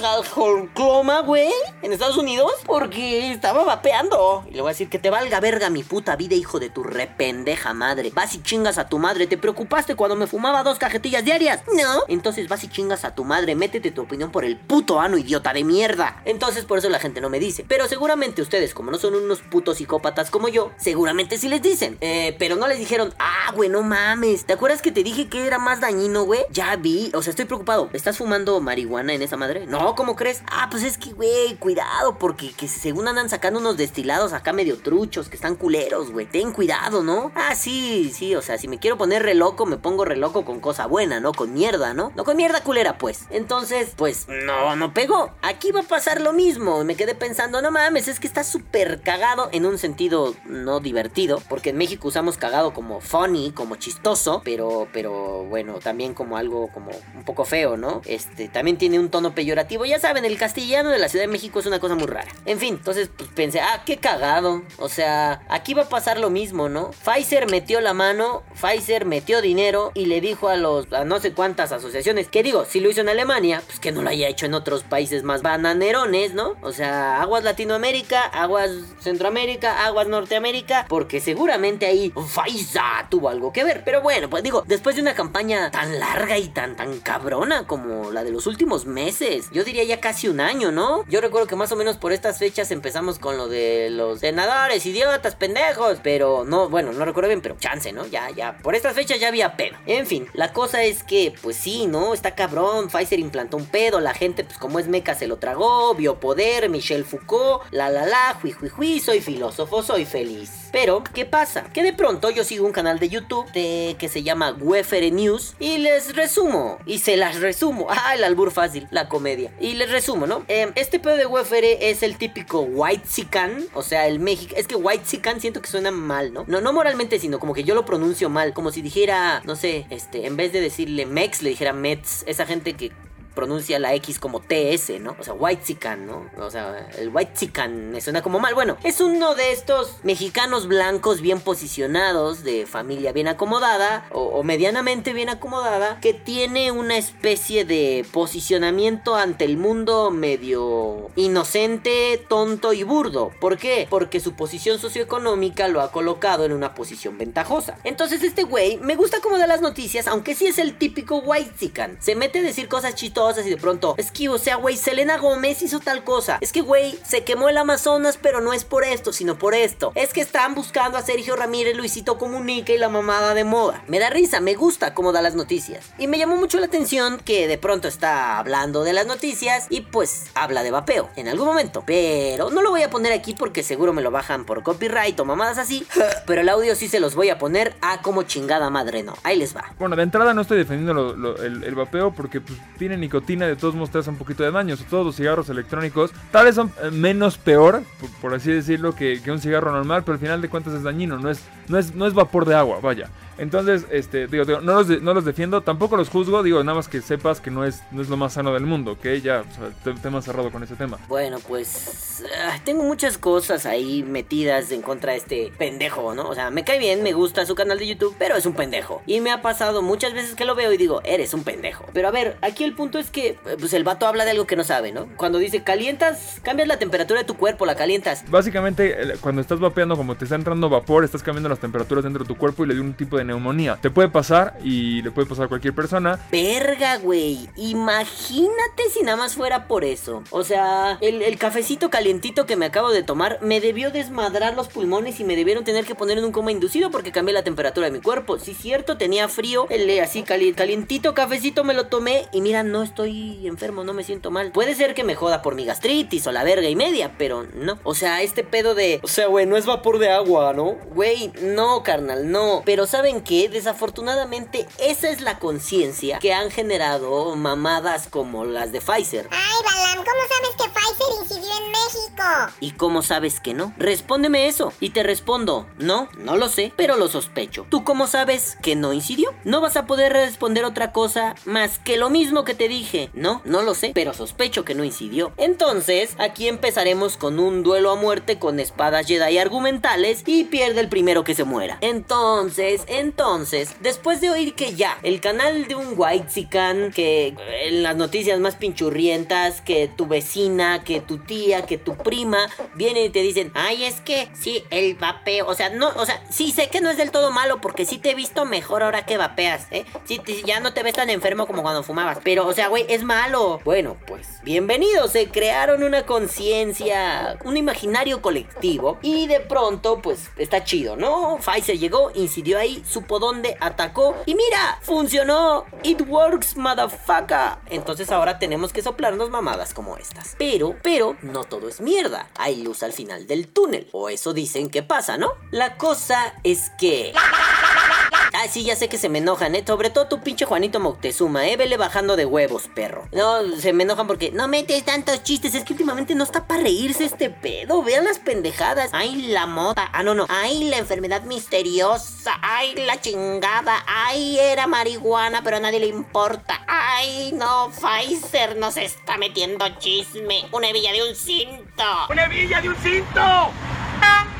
Cloma, güey, en Estados Unidos, porque estaba vapeando. Y le voy a decir que te valga verga mi puta vida, hijo de tu rependeja madre. Vas y chingas a tu madre. ¿Te preocupaste cuando me fumaba dos cajetillas diarias? No. Entonces vas y chingas a tu madre. Métete tu opinión por el puto ano, idiota de mierda. Entonces por eso la gente no me dice. Pero seguramente ustedes, como no son unos putos psicópatas como yo, seguramente sí les dicen. Eh, pero no les dijeron, ah, güey, no mames. ¿Te acuerdas que te dije que era más dañino, güey. Ya vi, o sea, estoy preocupado. ¿Estás fumando marihuana en esa madre? No, ¿cómo crees? Ah, pues es que, güey, cuidado, porque que según andan sacando unos destilados acá medio truchos, que están culeros, güey. Ten cuidado, ¿no? Ah, sí, sí, o sea, si me quiero poner re loco, me pongo re loco con cosa buena, ¿no? Con mierda, ¿no? No con mierda culera, pues. Entonces, pues, no, no pegó. Aquí va a pasar lo mismo. Y me quedé pensando, no mames, es que está súper cagado en un sentido no divertido, porque en México usamos cagado como funny, como chistoso, pero, pero bueno, también como algo como un poco feo, ¿no? Este, también tiene un tono peyorativo. Ya saben, el castellano de la Ciudad de México es una cosa muy rara. En fin, entonces pues, pensé, ah, qué cagado. O sea, aquí va a pasar lo mismo, ¿no? Pfizer metió la mano, Pfizer metió dinero y le dijo a los, a no sé cuántas asociaciones, que digo, si lo hizo en Alemania, pues que no lo haya hecho en otros países más bananerones, ¿no? O sea, aguas Latinoamérica, aguas Centroamérica, aguas Norteamérica, porque seguramente ahí Pfizer tuvo algo que ver. Pero bueno, pues digo, después de una campaña tan larga y tan, tan cabrona como la de los últimos meses, yo diría ya casi un año, ¿no? Yo recuerdo que más o menos por estas fechas empezamos con lo de los senadores, idiotas, pendejos, pero no, bueno, no recuerdo bien, pero chance, ¿no? Ya, ya, por estas fechas ya había pedo. En fin, la cosa es que, pues sí, ¿no? Está cabrón, Pfizer implantó un pedo, la gente, pues como es meca, se lo tragó, vio poder, Michel Foucault, la la la, hui, soy filósofo, soy feliz. Pero, ¿qué pasa? Que de pronto yo sigo un canal de YouTube de, que se llama Wefere News y les resumo, y se las resumo, ah, el albur fácil, la comedia, y les resumo, ¿no? Eh, este pedo de Wefere es el típico white sican, o sea, el México, es que white sican siento que suena mal, ¿no? No, no moralmente, sino como que yo lo pronuncio mal, como si dijera, no sé, este, en vez de decirle Mex, le dijera Mets, esa gente que pronuncia la X como TS, ¿no? O sea, White ¿no? O sea, el White me suena como mal. Bueno, es uno de estos mexicanos blancos bien posicionados, de familia bien acomodada, o, medianamente bien acomodada, que tiene una especie de posicionamiento ante el mundo medio inocente, tonto y burdo. ¿Por qué? Porque su posición socioeconómica lo ha colocado en una posición ventajosa. Entonces este güey me gusta como de las noticias, aunque sí es el típico White Se mete a decir cosas chistosas y de pronto, es que, o sea, güey, Selena Gómez hizo tal cosa. Es que, güey, se quemó el Amazonas, pero no es por esto, sino por esto. Es que están buscando a Sergio Ramírez, Luisito Comunica y la mamada de moda. Me da risa, me gusta cómo da las noticias. Y me llamó mucho la atención que de pronto está hablando de las noticias y pues habla de vapeo en algún momento. Pero no lo voy a poner aquí porque seguro me lo bajan por copyright o mamadas así. Pero el audio sí se los voy a poner a como chingada madre, no. Ahí les va. Bueno, de entrada no estoy defendiendo el, el, vapeo porque pues tiene ni de todos modos te hace un poquito de daño. Todos los cigarros electrónicos tal vez son eh, menos peor, por, así decirlo, que, que, un cigarro normal, pero al final de cuentas es dañino, no es, no es, no es vapor de agua, vaya. Entonces, este, digo, no, los no los defiendo, tampoco los juzgo, digo, nada más que sepas que no es, no es lo más sano del mundo, ¿ok? Ya, o sea, tema cerrado con ese tema. Bueno, pues ah, tengo muchas cosas ahí metidas en contra de este pendejo, ¿no? O sea, me cae bien, me gusta su canal de YouTube, pero es un pendejo. Y me ha pasado muchas veces que lo veo y digo, eres un pendejo. Pero a ver, aquí el punto es que, eh, pues el vato habla de algo que no sabe, ¿no? Cuando dice, calientas, cambias la temperatura de tu cuerpo, la calientas. Básicamente, cuando estás vapeando, como te está entrando vapor, estás cambiando las temperaturas dentro de tu cuerpo y le dio un tipo de neumonía. Te puede pasar y le puede pasar a cualquier persona. Verga, güey. Imagínate si nada más fuera por eso. O sea, el, cafecito calientito que me acabo de tomar me debió desmadrar los pulmones y me debieron tener que poner en un coma inducido porque cambié la temperatura de mi cuerpo. Sí, cierto, tenía frío. El así calientito cafecito me lo tomé y mira, no estoy enfermo, no me siento mal. Puede ser que me joda por mi gastritis o la verga y media, pero no. O sea, este pedo de... O sea, güey, no es vapor de agua, ¿no? Güey, no, carnal, no. Pero ¿saben qué? Desafortunadamente, esa es la conciencia que han generado mamadas como las de Pfizer. Ay, Balam, ¿cómo sabes que Pfizer incidió en México? ¿Y cómo sabes que no? Respóndeme eso. Y te respondo, no, no lo sé, pero lo sospecho. ¿Tú cómo sabes que no incidió? No vas a poder responder otra cosa más que lo mismo que te dije. No, no lo sé, pero sospecho que no incidió. Entonces, aquí empezaremos con un duelo a muerte con espadas Jedi argumentales y pierde el primero que se muera. Entonces, entonces, después de oír que ya, el canal de un White Sican, que en las noticias más pinchurrientas, que tu vecina, que tu tía, que tu prima, vienen y te dicen, ay, es que sí, el vapeo, o sea, no, o sea, sí sé que no es del todo malo, porque sí te he visto mejor ahora que vapeas, ¿eh? Sí, ya no te ves tan enfermo como cuando fumabas, pero, o sea, güey, es malo. Bueno, pues, bienvenidos, se crearon una conciencia, un imaginario colectivo, y de pronto, pues, está chido, ¿no? Pfizer llegó, incidió ahí, supo dónde, atacó y mira, funcionó. It works, motherfucker. Entonces ahora tenemos que soplarnos mamadas como estas. Pero, pero, no todo es mierda. Hay luz al final del túnel. O eso dicen que pasa, ¿no? La cosa es que... Ah, sí, ya sé que se me enojan, ¿eh? Sobre todo tu pinche Juanito Moctezuma, ¿eh? Bajando de huevos, perro. No, se me enojan porque no metes tantos chistes. Es que últimamente no está para reírse este pedo. Vean las pendejadas. Ay, la mota. Ah, no, no. Ay, la enfermedad misteriosa. Ay, la chingada. Ay, era marihuana, pero a nadie le importa. Ay, no, Pfizer nos está metiendo chisme. Una hebilla de un cinto. ¡Una hebilla de un cinto!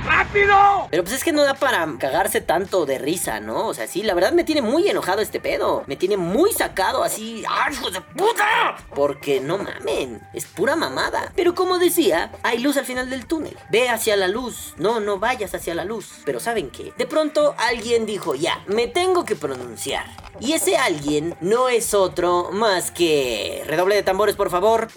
¡Rápido! Pero pues es que no da para cagarse tanto de risa, ¿no? O sea, sí, la verdad me tiene muy enojado este pedo. Me tiene muy sacado así. ¡Ay, hijos de puta! Porque no mamen, es pura mamada. Pero como decía, hay luz al final del túnel. Ve hacia la luz. No, no vayas hacia la luz. Pero ¿saben qué? De pronto alguien dijo, ya, me tengo que pronunciar. Y ese alguien no es otro más que... Redoble de tambores, por favor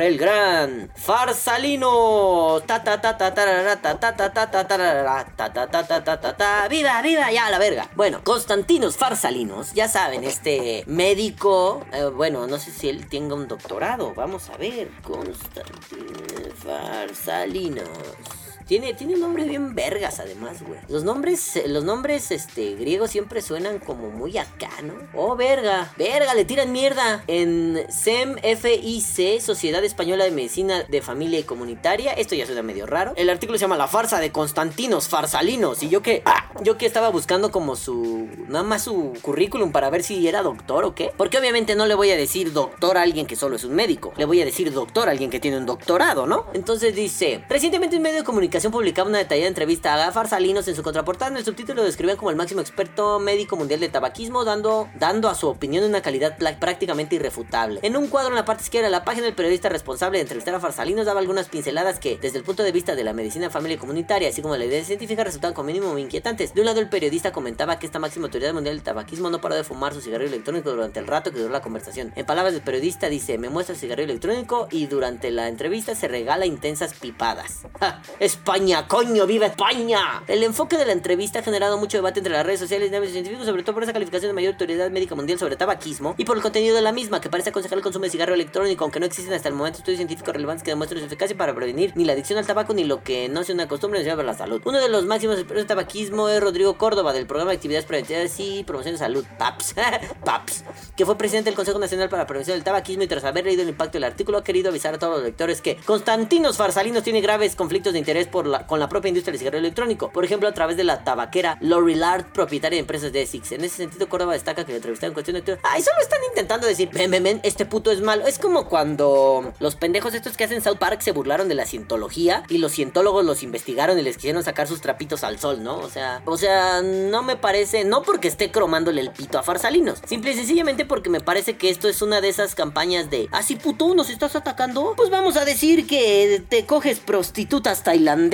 el gran Farsalino. Ta ta ta ta ta ta ta ta ta ta ta ta ta viva viva ya la verga. Bueno, Constantinos Farsalinos, ya saben, este médico, bueno, no sé si él tenga un doctorado, vamos a ver, Constantinos Farsalinos. Tiene, tiene nombres bien vergas, además, güey. Los nombres, los nombres, este, griegos siempre suenan como muy acá, ¿no? Oh, verga. Verga, le tiran mierda. En SEM FIC, Sociedad Española de Medicina de Familia y Comunitaria. Esto ya suena medio raro. El artículo se llama La farsa de Constantinos Farsalinos. Y yo que, ah, yo que estaba buscando como su, nada más su currículum para ver si era doctor o qué. Porque obviamente no le voy a decir doctor a alguien que solo es un médico. Le voy a decir doctor a alguien que tiene un doctorado, ¿no? Entonces dice, recientemente un medio de comunicación publicaba una detallada entrevista a Gafar Salinos en su contraportada. En el subtítulo lo describían como el máximo experto médico mundial de tabaquismo, dando, dando a su opinión una calidad prácticamente irrefutable. En un cuadro en la parte izquierda de la página, el periodista responsable de entrevistar a Farsalinos daba algunas pinceladas que, desde el punto de vista de la medicina familiar y comunitaria, así como la idea científica, resultaban como mínimo inquietantes. De un lado, el periodista comentaba que esta máxima autoridad mundial del tabaquismo no paró de fumar su cigarrillo electrónico durante el rato que duró la conversación. En palabras del periodista, dice: Me muestra el cigarrillo electrónico y durante la entrevista se regala intensas pipadas. España, coño, viva España. El enfoque de la entrevista ha generado mucho debate entre las redes sociales y científicos, sobre todo por esa calificación de mayor autoridad médica mundial sobre tabaquismo y por el contenido de la misma, que parece aconsejar el consumo de cigarro electrónico, aunque no existen hasta el momento estudios científicos relevantes que demuestren su eficacia para prevenir ni la adicción al tabaco ni lo que no sea una costumbre necesaria para la salud. Uno de los máximos expertos de tabaquismo es Rodrigo Córdoba, del programa de actividades preventivas y promoción de salud, PAPS, PAPS, que fue presidente del Consejo Nacional para la Prevención del Tabaquismo y tras haber leído el impacto del artículo ha querido avisar a todos los lectores que Constantinos Farsalinos tiene graves conflictos de interés con la propia industria del cigarro electrónico. Por ejemplo, a través de la tabaquera Lorillard, propietaria de empresas de Essex. En ese sentido, Córdoba destaca que la entrevista en cuestión de Ay, solo están intentando decir, ven, este puto es malo. Es como cuando los pendejos estos que hacen South Park se burlaron de la cientología y los cientólogos los investigaron y les quisieron sacar sus trapitos al sol, ¿no? O sea, o sea, no me parece, no porque esté cromándole el pito a Farsalinos, simple y sencillamente porque me parece que esto es una de esas campañas de, así ah, puto, nos estás atacando, pues vamos a decir que te coges prostitutas tailandesas.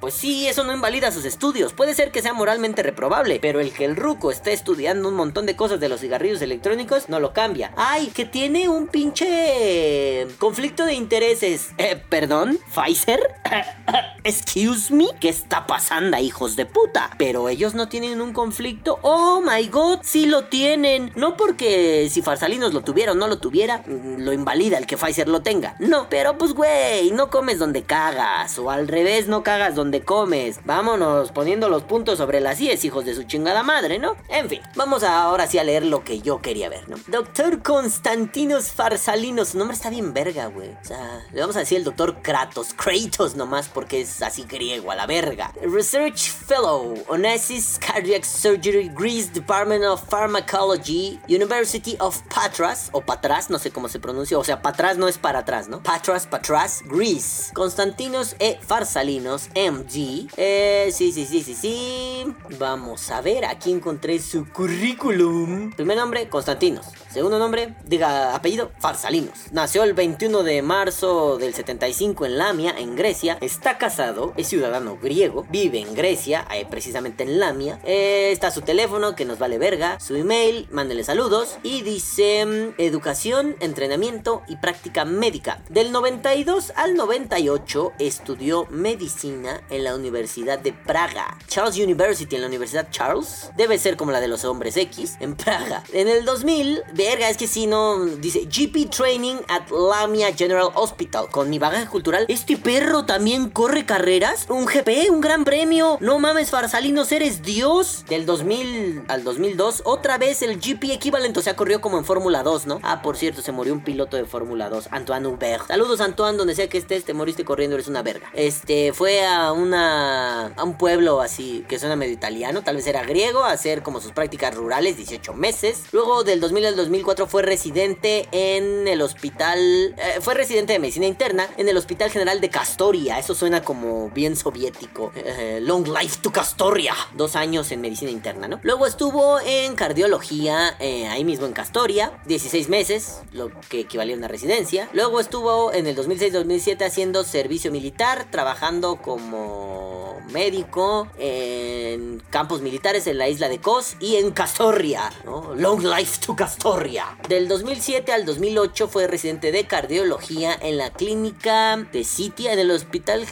Pues sí, eso no invalida sus estudios. Puede ser que sea moralmente reprobable, pero el que el ruco esté estudiando un montón de cosas de los cigarrillos electrónicos no lo cambia. Ay, que tiene un pinche conflicto de intereses. Eh, perdón, Pfizer. Excuse me, ¿qué está pasando, hijos de puta? Pero ellos no tienen un conflicto. Oh my god, sí lo tienen. No porque si Farsalinos lo tuviera o no lo tuviera, mm, lo invalida el que Pfizer lo tenga. No, pero pues güey, no comes donde cagas. O al revés, no cagas donde comes. Vámonos poniendo los puntos sobre las 10, hijos de su chingada madre, ¿no? En fin, vamos ahora sí a leer lo que yo quería ver, ¿no? Doctor Constantinos Farsalinos. Su nombre está bien verga, güey. O sea, le vamos a decir el doctor Kratos. Kratos nomás porque es así griego a la verga. Research Fellow, Onassis Cardiac Surgery, Greece Department of Pharmacology, University of Patras, o Patras, no sé cómo se pronuncia, o sea, Patras no es para atrás, ¿no? Patras, Patras, Greece. Constantinos E. Farsalinos, MD. Eh, sí, sí, sí, sí, sí. Vamos a ver, aquí encontré su currículum. Primer nombre, Constantinos. Segundo nombre, diga apellido, Farsalinos. Nació el 21 de marzo del 75 en Lamia, en Grecia. Está casado es ciudadano griego, vive en Grecia, eh, precisamente en Lamia. Eh, está su teléfono, que nos vale verga, su email, mándenle saludos. Y dice mm, educación, entrenamiento y práctica médica. Del 92 al 98 estudió medicina en la Universidad de Praga. Charles University en la Universidad Charles. Debe ser como la de los hombres X, en Praga. En el 2000, verga, es que si no, dice GP Training at Lamia General Hospital. Con mi bagaje cultural, este perro también corre carreras. Un GP, un gran premio. No mames, Farsalinos, eres Dios. Del 2000 al 2002, otra vez el GP equivalente, o sea, corrió como en Fórmula 2, ¿no? Ah, por cierto, se murió un piloto de Fórmula 2, Antoine Hubert. Saludos, Antoine, donde sea que estés, te moriste corriendo, eres una verga. Este, fue a una. a un pueblo así, que suena medio italiano, tal vez era griego, a hacer como sus prácticas rurales, 18 meses. Luego, del 2000 al 2004, fue residente en el hospital. eh, fue residente de medicina interna en el Hospital General de Castoria. Eso suena como bien soviético. Long life to Castoria. Dos años en medicina interna, ¿no? Luego estuvo en cardiología, eh, ahí mismo en Castoria, 16 meses, lo que equivalía a una residencia. Luego estuvo en el 2006-2007 haciendo servicio militar, trabajando como médico en campos militares en la isla de Kos y en Castoria. Long life to Castoria. Del 2007 al 2008 fue residente de cardiología en la clínica de Sitia, en el hospital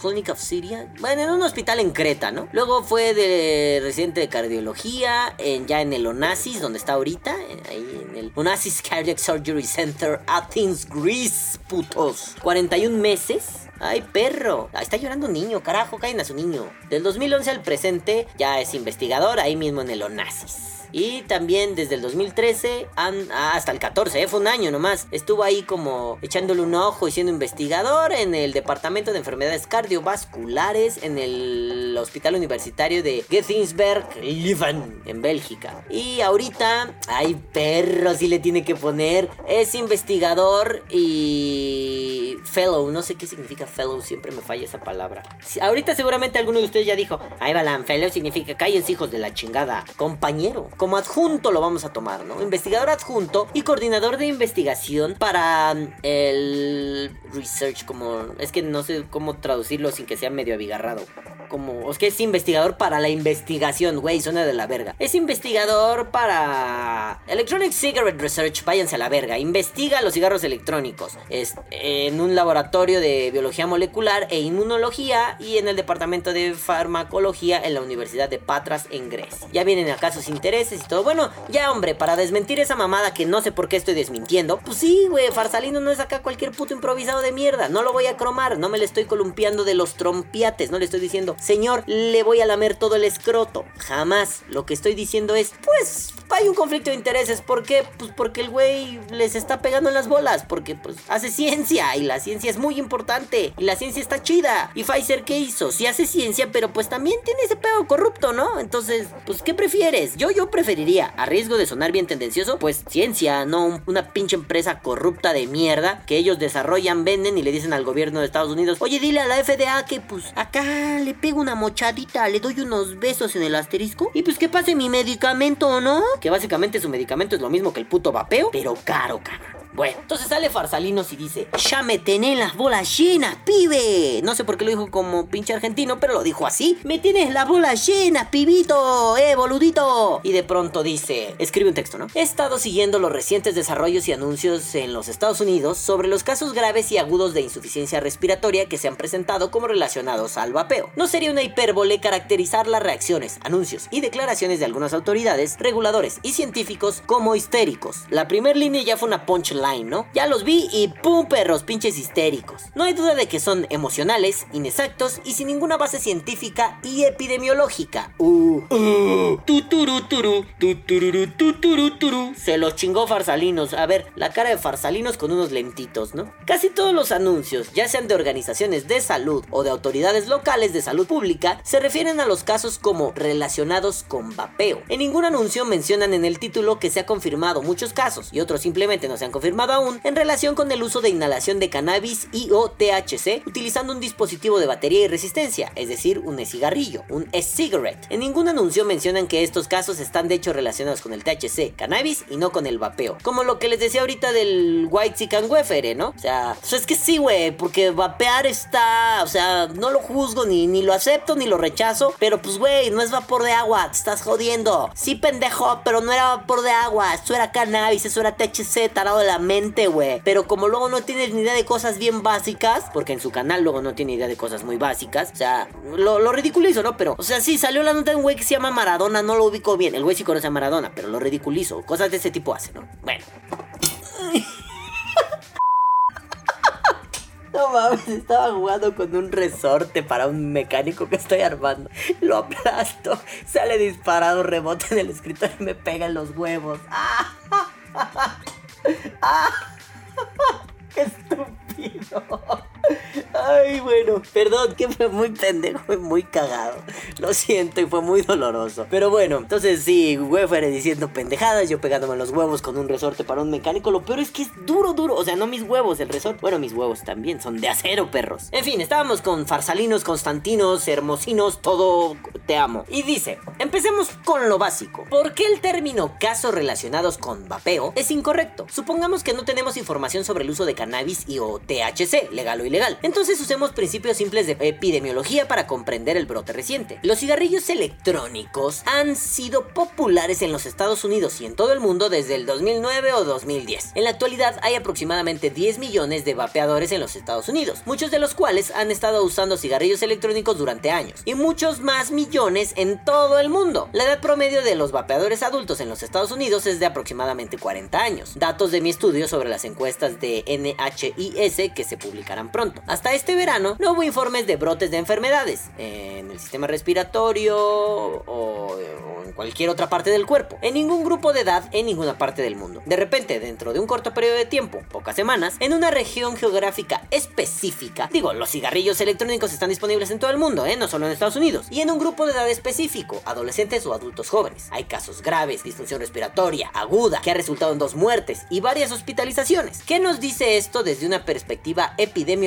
Clinic of Syria. Bueno, en un hospital en Creta, ¿no? Luego fue de residente de cardiología ya en el Onassis, donde está ahorita, eh, ahí en el Onassis Cardiac Surgery Center, Athens, Greece, putos. 41 meses. Ay, perro. Está llorando un niño, carajo, caen a su niño. Del 2011 al presente, ya es investigador ahí mismo en el Onassis. Y también desde el 2013 an- ah, hasta el 14, eh, fue un año nomás. Estuvo ahí como echándole un ojo y siendo investigador en el Departamento de Enfermedades Cardiovasculares en el Hospital Universitario de Gethensberg, Leuven, en Bélgica. Y ahorita, ay perro, si le tiene que poner, es investigador y fellow, no sé qué significa fellow, siempre me falla esa palabra. Ahorita seguramente alguno de ustedes ya dijo, ay Balan, fellow significa cállense hijos de la chingada, compañero. Como adjunto lo vamos a tomar, ¿no? Investigador adjunto y coordinador de investigación para mm, el research, como es que no sé cómo traducirlo sin que sea medio abigarrado. Como, es que es investigador para la investigación, güey, suena de la verga. Es investigador para Electronic Cigarette Research, váyanse a la verga. Investiga los cigarros electrónicos. Es en un laboratorio de biología molecular e inmunología y en el departamento de farmacología en la Universidad de Patras en Grecia. Ya vienen acá sus intereses y todo. Bueno, ya hombre, para desmentir esa mamada que no sé por qué estoy desmintiendo, pues sí, güey, Farsalino no es acá cualquier puto improvisado de mierda. No lo voy a cromar, no me le estoy columpiando de los trompiates, no le estoy diciendo, señor, le voy a lamer todo el escroto. Jamás. Lo que estoy diciendo es, pues, hay un conflicto de intereses. ¿Por qué? Pues porque el güey les está pegando en las bolas. Porque, pues, hace ciencia y la ciencia es muy importante. Y la ciencia está chida. ¿Y Pfizer qué hizo? Sí hace ciencia, pero pues también tiene ese pedo corrupto, ¿no? Entonces, pues, ¿qué prefieres? Yo, yo preferiría, a riesgo de sonar bien tendencioso, pues ciencia, no un- una pinche empresa corrupta de mierda que ellos desarrollan, venden y le dicen al gobierno de Estados Unidos, oye, dile a la FDA que pues acá le pego una mochadita, le doy unos besos en el asterisco y pues que pase mi medicamento, ¿no? Que básicamente su medicamento es lo mismo que el puto vapeo, pero caro, cabrón. Bueno, entonces sale Farsalinos y dice, ya me tenés las bolas llenas, pibe. No sé por qué lo dijo como pinche argentino, pero lo dijo así. Me tienes las bolas llenas, pibito, eh, boludito. Y de pronto dice, escribe un texto, ¿no? He estado siguiendo los recientes desarrollos y anuncios en los Estados Unidos sobre los casos graves y agudos de insuficiencia respiratoria que se han presentado como relacionados al vapeo. No sería una hipérbole caracterizar las reacciones, anuncios y declaraciones de algunas autoridades, reguladores y científicos como histéricos. La primera línea ya fue una punchline, Ya los vi y ¡pum! perros, pinches histéricos. No hay duda de que son emocionales, inexactos y sin ninguna base científica y epidemiológica. Se los chingó Farsalinos. A ver, la cara de Farsalinos con unos lentitos, ¿no? Casi todos los anuncios, ya sean de organizaciones de salud o de autoridades locales de salud pública, se refieren a los casos como relacionados con vapeo. En ningún anuncio mencionan en el título que se ha confirmado muchos casos y otros simplemente no se han confirmado confirmado aún en relación con el uso de inhalación de cannabis y o THC utilizando un dispositivo de batería y resistencia, es decir, un e-cigarrillo, un e-cigarette. En ningún anuncio mencionan que estos casos están de hecho relacionados con el THC, cannabis y no con el vapeo. Como lo que les decía ahorita del White Chicken Wafer, ¿no? O sea, pues es que sí, güey, porque vapear está, o sea, no lo juzgo ni, ni lo acepto ni lo rechazo, pero pues, güey, no es vapor de agua, te estás jodiendo. Sí, pendejo, pero no era vapor de agua, eso era cannabis, eso era THC, tarado de la mente, güey. Pero como luego no tienes ni idea de cosas bien básicas, porque en su canal luego no tiene idea de cosas muy básicas, o sea, lo, lo ridiculizo, ¿no? Pero, o sea, sí, salió la nota de un güey que se llama Maradona, no lo ubico bien. El güey sí conoce a Maradona, pero lo ridiculizo. Cosas de ese tipo hace, ¿no? Bueno. No mames, estaba jugando con un resorte para un mecánico que estoy armando. Lo aplasto, sale disparado, rebota en el escritorio y me pega en los huevos. ¡Ah! ¡Ah! ¡Qué estúpido! Ay, bueno, perdón, que fue muy pendejo, fue muy cagado. Lo siento y fue muy doloroso. Pero bueno, entonces sí, Wefer diciendo pendejadas, yo pegándome los huevos con un resorte para un mecánico. Lo peor es que es duro, duro. O sea, no mis huevos, el resorte. Bueno, mis huevos también son de acero, perros. En fin, estábamos con farsalinos, constantinos, hermosinos, todo te amo. Y dice, empecemos con lo básico. ¿Por qué el término casos relacionados con vapeo es incorrecto? Supongamos que no tenemos información sobre el uso de cannabis y o THC, legal o ilegal. Entonces usemos principios simples de epidemiología para comprender el brote reciente. Los cigarrillos electrónicos han sido populares en los Estados Unidos y en todo el mundo desde el 2009 o 2010. En la actualidad hay aproximadamente 10 millones de vapeadores en los Estados Unidos, muchos de los cuales han estado usando cigarrillos electrónicos durante años, y muchos más millones en todo el mundo. La edad promedio de los vapeadores adultos en los Estados Unidos es de aproximadamente 40 años. Datos de mi estudio sobre las encuestas de NHIS que se publicarán Hasta este verano no hubo informes de brotes de enfermedades en el sistema respiratorio o, o en cualquier otra parte del cuerpo, en ningún grupo de edad en ninguna parte del mundo. De repente, dentro de un corto periodo de tiempo, pocas semanas, en una región geográfica específica, digo, los cigarrillos electrónicos están disponibles en todo el mundo, ¿eh? no solo en Estados Unidos, y en un grupo de edad específico, adolescentes o adultos jóvenes. Hay casos graves, disfunción respiratoria, aguda, que ha resultado en dos muertes y varias hospitalizaciones. ¿Qué nos dice esto desde una perspectiva epidemiológica?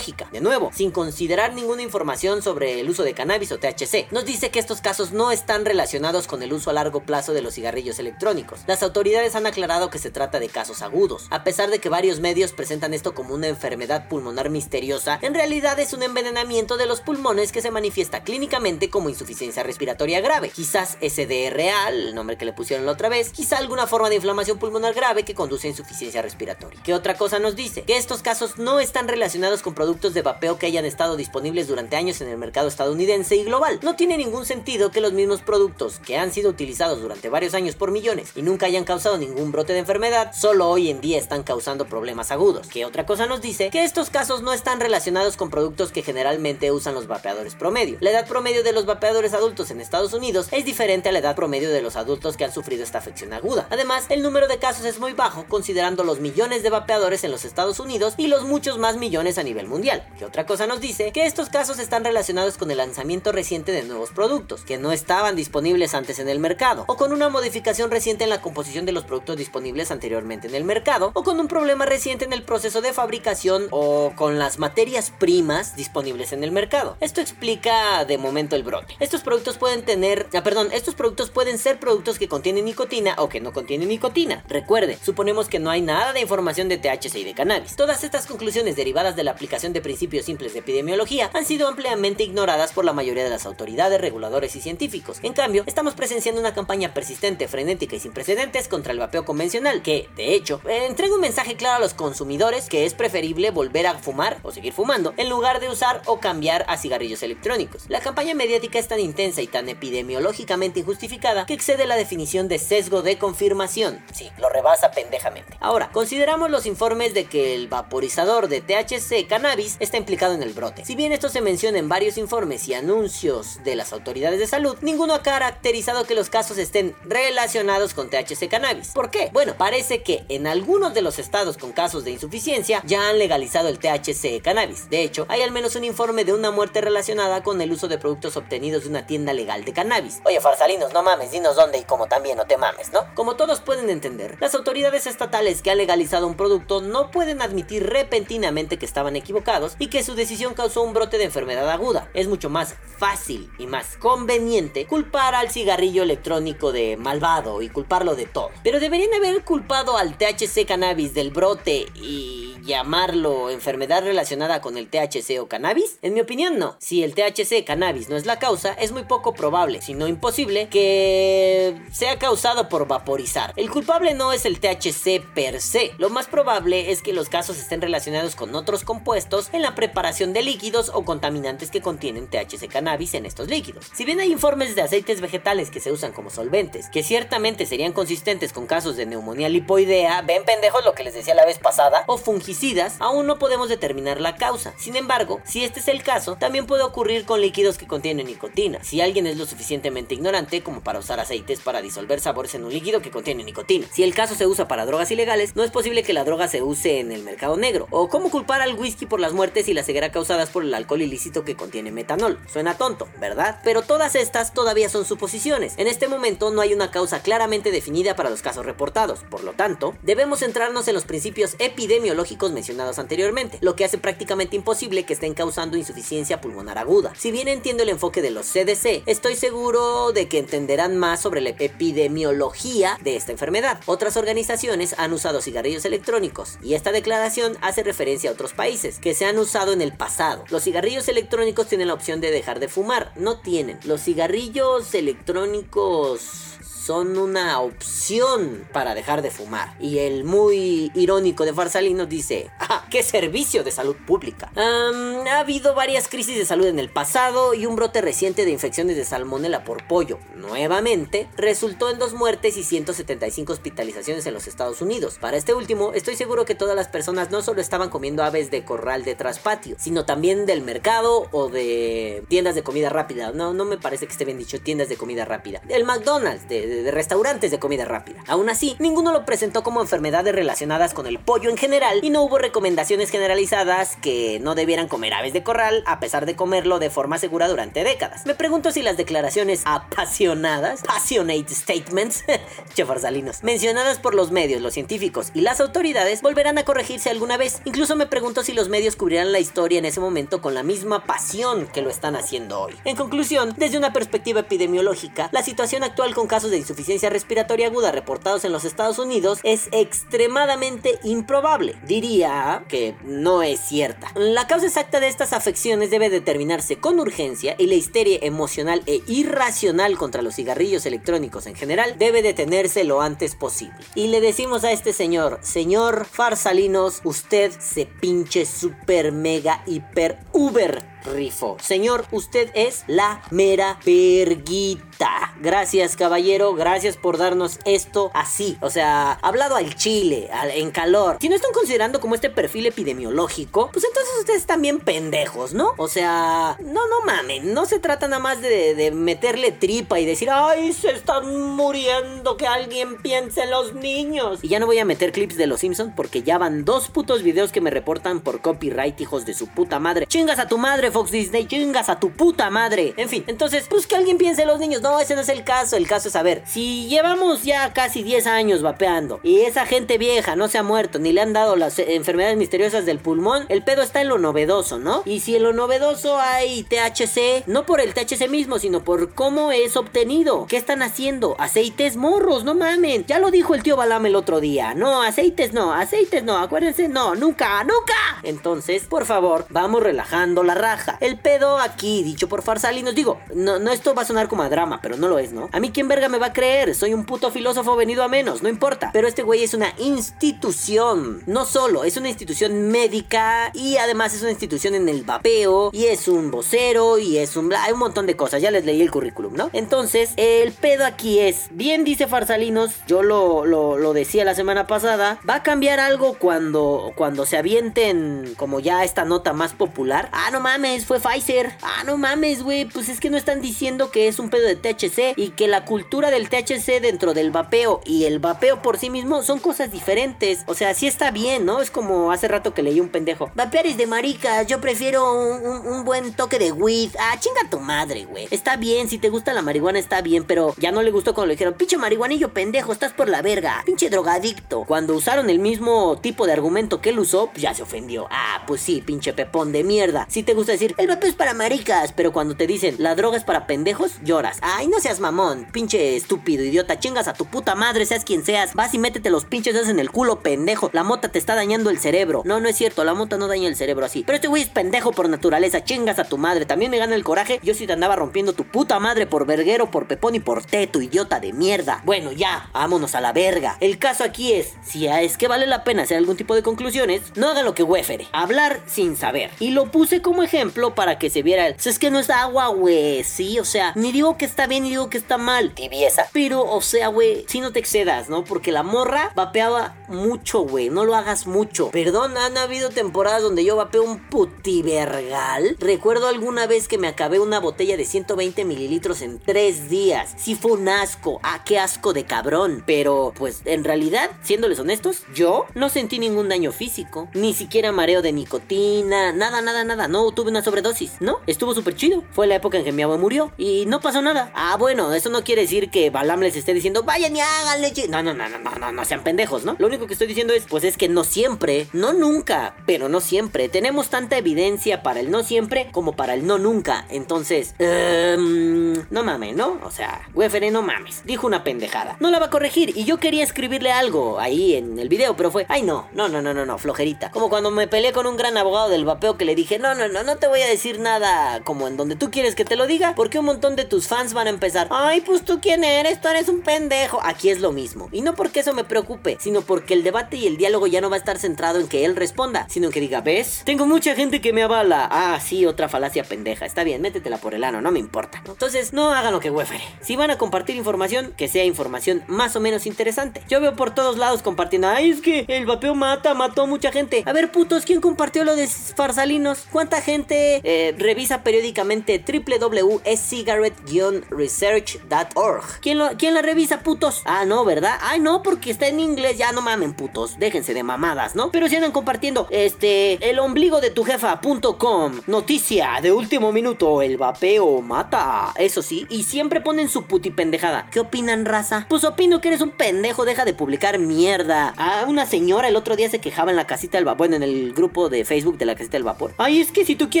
De nuevo, sin considerar ninguna información sobre el uso de cannabis o THC, nos dice que estos casos no están relacionados con el uso a largo plazo de los cigarrillos electrónicos. Las autoridades han aclarado que se trata de casos agudos. A pesar de que varios medios presentan esto como una enfermedad pulmonar misteriosa, en realidad es un envenenamiento de los pulmones que se manifiesta clínicamente como insuficiencia respiratoria grave. Quizás SDRA, el nombre que le pusieron la otra vez, quizá alguna forma de inflamación pulmonar grave que conduce a insuficiencia respiratoria. ¿Qué otra cosa nos dice? Que estos casos no están relacionados con productos de vapeo que hayan estado disponibles durante años en el mercado estadounidense y global. No tiene ningún sentido que los mismos productos que han sido utilizados durante varios años por millones y nunca hayan causado ningún brote de enfermedad, solo hoy en día están causando problemas agudos. ¿Qué otra cosa nos dice? Que estos casos no están relacionados con productos que generalmente usan los vapeadores promedio. La edad promedio de los vapeadores adultos en Estados Unidos es diferente a la edad promedio de los adultos que han sufrido esta afección aguda. Además, el número de casos es muy bajo considerando los millones de vapeadores en los Estados Unidos y los muchos más millones a nivel mundial. ¿Qué otra cosa nos dice? Que estos casos están relacionados con el lanzamiento reciente de nuevos productos que no estaban disponibles antes en el mercado, o con una modificación reciente en la composición de los productos disponibles anteriormente en el mercado, o con un problema reciente en el proceso de fabricación o con las materias primas disponibles en el mercado. Esto explica de momento el brote. Estos productos pueden tener, ah, perdón, estos productos pueden ser productos que contienen nicotina o que no contienen nicotina. Recuerde, suponemos que no hay nada de información de THC y de cannabis. Todas estas conclusiones derivadas de la aplicación de principios simples de epidemiología han sido ampliamente ignoradas por la mayoría de las autoridades, reguladores y científicos. En cambio, estamos presenciando una campaña persistente, frenética y sin precedentes contra el vapeo convencional, que, de hecho, entrega un mensaje claro a los consumidores que es preferible volver a fumar o seguir fumando en lugar de usar o cambiar a cigarrillos electrónicos. La campaña mediática es tan intensa y tan epidemiológicamente injustificada que excede la definición de sesgo de confirmación. Sí, lo rebasa pendejamente. Ahora, consideramos los informes de que el vaporizador de THC cannabis está implicado en el brote. Si bien esto se menciona en varios informes y anuncios de las autoridades de salud, ninguno ha caracterizado que los casos estén relacionados con THC cannabis. ¿Por qué? Bueno, parece que en algunos de los estados con casos de insuficiencia ya han legalizado el THC cannabis. De hecho, hay al menos un informe de una muerte relacionada con el uso de productos obtenidos de una tienda legal de cannabis. Oye, farsalinos, no mames, dinos dónde y cómo también, no te mames, ¿no? Como todos pueden entender, las autoridades estatales que han legalizado un producto no pueden admitir repentinamente que estaban equivocados y que su decisión causó un brote de enfermedad aguda. Es mucho más fácil y más conveniente culpar al cigarrillo electrónico de malvado y culparlo de todo. Pero deberían haber culpado al THC cannabis del brote y llamarlo enfermedad relacionada con el THC o cannabis? En mi opinión no. Si el THC cannabis no es la causa, es muy poco probable, si no imposible, que sea causado por vaporizar. El culpable no es el THC per se. Lo más probable es que los casos estén relacionados con otros compuestos en la preparación de líquidos o contaminantes que contienen THC cannabis en estos líquidos. Si bien hay informes de aceites vegetales que se usan como solventes, que ciertamente serían consistentes con casos de neumonía lipoidea, ven pendejos lo que les decía la vez pasada, o fungicidas, aún no podemos determinar la causa. Sin embargo, si este es el caso, también puede ocurrir con líquidos que contienen nicotina. Si alguien es lo suficientemente ignorante como para usar aceites para disolver sabores en un líquido que contiene nicotina. Si el caso se usa para drogas ilegales, no es posible que la droga se use en el mercado negro. O cómo culpar al whisky por las muertes y la ceguera causadas por el alcohol ilícito que contiene metanol. Suena tonto, ¿verdad? Pero todas estas todavía son suposiciones. En este momento no hay una causa claramente definida para los casos reportados. Por lo tanto, debemos centrarnos en los principios epidemiológicos mencionados anteriormente, lo que hace prácticamente imposible que estén causando insuficiencia pulmonar aguda. Si bien entiendo el enfoque de los CDC, estoy seguro de que entenderán más sobre la epidemiología de esta enfermedad. Otras organizaciones han usado cigarrillos electrónicos y esta declaración hace referencia a otros países que se han usado en el pasado. Los cigarrillos electrónicos tienen la opción de dejar de fumar, no tienen. Los cigarrillos electrónicos son una opción para dejar de fumar. Y el muy irónico de Farsalino dice, ¡ah, qué servicio de salud pública! Ha habido varias crisis de salud en el pasado y un brote reciente de infecciones de salmonela por pollo. Nuevamente, resultó en dos muertes y 175 hospitalizaciones en los Estados Unidos. Para este último, estoy seguro que todas las personas no solo estaban comiendo aves de corral de traspatio, sino también del mercado o de tiendas de comida rápida. No, no me parece que esté bien dicho tiendas de comida rápida. El McDonald's, de, de, restaurantes de comida rápida. Aún así, ninguno lo presentó como enfermedades relacionadas con el pollo en general y no hubo recomendaciones generalizadas que no debieran comer aves de corral a pesar de comerlo de forma segura durante décadas. Me pregunto si las declaraciones apasionadas, passionate statements, chefarzalinos, mencionadas por los medios, los científicos y las autoridades volverán a corregirse alguna vez. Incluso me pregunto si los medios cubrirán la historia en ese momento con la misma pasión que lo están haciendo hoy. En conclusión, desde una perspectiva epidemiológica, la situación actual con casos de insuficiencia respiratoria aguda reportados en los Estados Unidos es extremadamente improbable. Diría que no es cierta. La causa exacta de estas afecciones debe determinarse con urgencia y la histeria emocional e irracional contra los cigarrillos electrónicos en general debe detenerse lo antes posible. Y le decimos a este señor, señor Farsalinos, usted se pinche super mega hiper uber rifo. Señor, usted es la mera verguita. Gracias, caballero. Gracias por darnos esto así. O sea, hablado al chile, al, en calor. Si no están considerando como este perfil epidemiológico, pues entonces ustedes también pendejos, ¿no? O sea, no, no mamen. No se trata nada más de, de meterle tripa y decir, ay, se están muriendo, que alguien piense en los niños. Y ya no voy a meter clips de los Simpsons porque ya van dos putos videos que me reportan por copyright, hijos de su puta madre. Chingas a tu madre, Fox Disney, chingas a tu puta madre. En fin, entonces, pues que alguien piense en los niños. No, ese no es el caso. El caso es saber si llevamos ya casi 10 años vapeando y esa gente vieja no se ha muerto ni le han dado las enfermedades misteriosas del pulmón, el pedo está en lo novedoso, ¿no? Y si en lo novedoso hay THC, no por el THC mismo, sino por cómo es obtenido. ¿Qué están haciendo? Aceites morros, no mamen. Ya lo dijo el tío Balam el otro día. No, aceites no, aceites no, acuérdense, no, nunca, nunca. Entonces, por favor, vamos relajando la raja El pedo aquí, dicho por Farsalinos, digo, no, no esto va a sonar como a drama, pero no lo es, ¿no? A mí quién verga me va a creer, soy un puto filósofo venido a menos, no importa. Pero este güey es una institución, no solo, es una institución médica y además es una institución en el vapeo y es un vocero y es un... Hay un montón de cosas, ya les leí el currículum, ¿no? Entonces, el pedo aquí es, bien dice Farsalinos, yo lo, lo, lo decía la semana pasada, va a cambiar algo cuando, cuando se avienten como ya esta nota más popular. Ah, no mames, fue Pfizer. Ah, no mames, güey, pues es que no están diciendo que es un pedo de THC y que la cultura del THC dentro del vapeo y el vapeo por sí mismo son cosas diferentes. O sea, sí está bien, ¿no? Es como hace rato que leí un pendejo. Vapear es de maricas, yo prefiero un buen toque de weed. Ah, chinga tu madre, güey. Está bien, si te gusta la marihuana está bien, pero ya no le gustó cuando le dijeron, pinche marihuanillo pendejo, estás por la verga. Pinche drogadicto. Cuando usaron el mismo tipo de argumento que él usó, pues ya se ofendió. Ah, pues sí, pinche pepón de mierda. Si te gusta el vapeo es para maricas, pero cuando te dicen, la droga es para pendejos, lloras. Ay, no seas mamón, pinche estúpido, idiota, chingas a tu puta madre, seas quien seas. Vas y métete los pinches dedos en el culo, pendejo. La mota te está dañando el cerebro. No, no es cierto, la mota no daña el cerebro así. Pero este güey es pendejo por naturaleza, chingas a tu madre. También me gana el coraje. Yo sí te andaba rompiendo tu puta madre por verguero, por pepón y por teto, idiota de mierda. Bueno, ya, vámonos a la verga. El caso aquí es, si es que vale la pena hacer algún tipo de conclusiones, no haga lo que Wefere. Hablar sin saber. Y lo puse como ejemplo para que se viera el. Es que no es agua, güey. Sí, o sea, ni digo que está bien ni digo que está mal. Tibieza. Pero, o sea, güey, si no te excedas, ¿no? Porque la morra vapeaba mucho, güey. No lo hagas mucho. Perdón, han habido temporadas donde yo vapeo un putivergal. Recuerdo alguna vez que me acabé una botella de 120 mililitros en tres días. Sí fue un asco. Ah, qué asco de cabrón. Pero, pues, en realidad, siéndoles honestos, yo no sentí ningún daño físico. Ni siquiera mareo de nicotina. Nada, nada, nada. No tuve una sobredosis. No, estuvo súper chido. Fue la época en que mi abuelo murió. Y no pasó nada. Ah, bueno, eso no quiere decir que Balam les esté diciendo, vayan y háganle. chi-". No, no, no, no, no, no, no sean pendejos, ¿no? Lo único que estoy diciendo es, pues es que no siempre, no nunca, pero no siempre. Tenemos tanta evidencia para el no siempre como para el no nunca. Entonces, ehm, no mames, ¿no? O sea, Wefere, no mames. Dijo una pendejada. No la va a corregir. Y yo quería escribirle algo ahí en el video, pero fue, ay no, no, no, no, no, no, flojerita. Como cuando me peleé con un gran abogado del vapeo que le dije, no, no, no, no te voy a decir nada como en donde tú quieres que te lo diga, porque un montón de tus fans van a empezar, ay, pues tú quién eres, tú eres un pendejo. Aquí es lo mismo. Y no porque eso me preocupe, sino porque el debate y el diálogo ya no va a estar centrado en que él responda, sino que diga, ¿ves? Tengo mucha gente que me avala. Ah, sí, otra falacia pendeja. Está bien, métetela por el ano, no me importa. Entonces, no hagan lo que huefere. Si van a compartir información, que sea información más o menos interesante. Yo veo por todos lados compartiendo, ay, es que el vapeo mata, mató a mucha gente. A ver, putos, ¿quién compartió lo de Farsalinos? ¿Cuánta gente eh, revisa periódicamente www.cigarette-research.org? ¿Quién, ¿Quién la revisa, putos? Ah, no, ¿verdad? Ay, no, porque está en inglés. Ya no mamen, putos. Déjense de mamadas, ¿no? Pero si andan compartiendo, este, el ombligo de tu jefa.com. Noticia de último minuto: el vapeo mata. Eso sí, y siempre ponen su puti pendejada. ¿Qué opinan, raza? Pues opino que eres un pendejo. Deja de publicar mierda. A una señora el otro día se quejaba en la casita del vapor. Bueno, en el grupo de Facebook de la casita del vapor. Ay, es que si tú quieres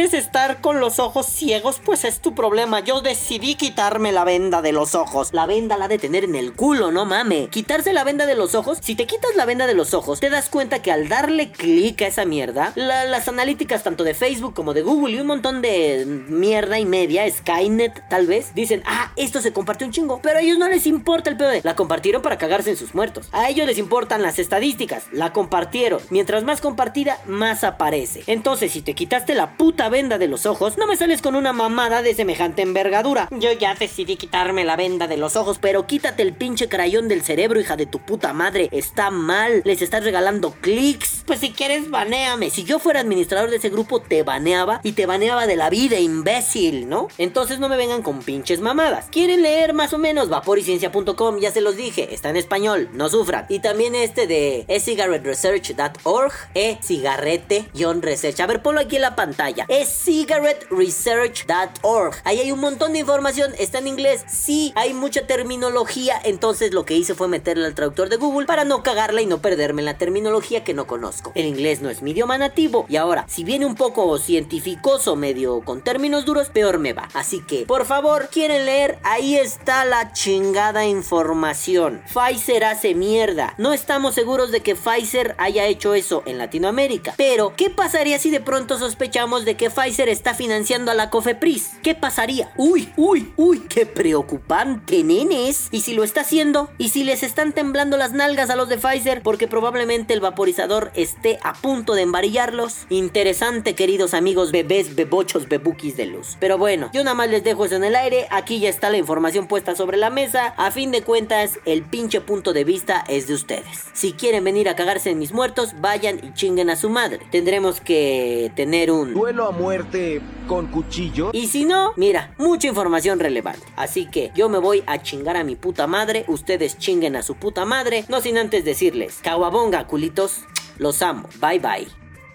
estar con los ojos ciegos, pues es tu problema. Yo decidí quitarme la venda de los ojos. La venda la de tener en el culo, no mame. Quitarse la venda de los ojos. Si te quitas la venda de los ojos, te das cuenta que al darle clic a esa mierda, la- las analíticas tanto de Facebook como de Google y un montón de mierda y media, Skynet tal vez, dicen, ah, esto se compartió un chingo. Pero a ellos no les importa el pedo la compartieron para cagarse en sus muertos. A ellos les importan las estadísticas, la compartieron. Mientras más compartida, más aparece. Entonces, si te quitaste la puta venda de los ojos, no me sales con una mamada de semejante envergadura. Yo ya decidí quitarme la venda de los ojos, pero quítate el pinche crayón del cerebro, hija de tu puta madre. Está mal, les estás regalando clics. Pues si quieres, banéame. Si yo fuera administrador de ese grupo, te baneaba y te baneaba de la vida, imbécil, ¿no? Entonces no me vengan con pinches mamadas. ¿Quieren leer más o menos? Vaporiciencia.com, ya se los dije, está en español, no sufran. Y también este de e-cigaretteresearch.org, e-cigarrete-research. A ver, ponlo aquí en la pantalla. e-cigaretteresearch.org. Ahí hay un montón de información, está en inglés. Sí, hay mucha terminología, entonces lo que hice fue meterle al traductor de Google para no cagarla y no perderme en la terminología que no conozco. El inglés no es mi idioma nativo y ahora, si viene un poco cientificoso, medio con términos duros, peor me va. Así que, por favor, quieren leer, ahí está la chingada información. Pfizer hace mierda. No estamos seguros de que Pfizer haya hecho eso en Latinoamérica. Pero, ¿qué pasaría si de pronto sospechamos de que Pfizer está financiando a la COFEPRIS? ¿Qué pasaría? Uy, uy, uy, qué preocupante, nenes. ¿Y si lo está haciendo? ¿Y si les están temblando las nalgas a los de Pfizer porque probablemente el vaporizador esté a punto de embarillarlos? Interesante, queridos amigos bebés, bebochos, bebuquis de luz. Pero bueno, yo nada más les dejo eso en el aire. Aquí ya está la información puesta sobre la mesa. A fin de cuentas, el pinche punto de vista es de ustedes. Si quieren venir a cagarse en mis muertos, vayan y chinguen a su madre. Tendremos que tener un Duelo muerte con cuchillo. y si no, mira, mucha información relevante. Así que yo me voy a chingar a mi puta madre, ustedes chinguen a su puta madre, no sin antes decirles, caguabonga, culitos, los amo, bye bye.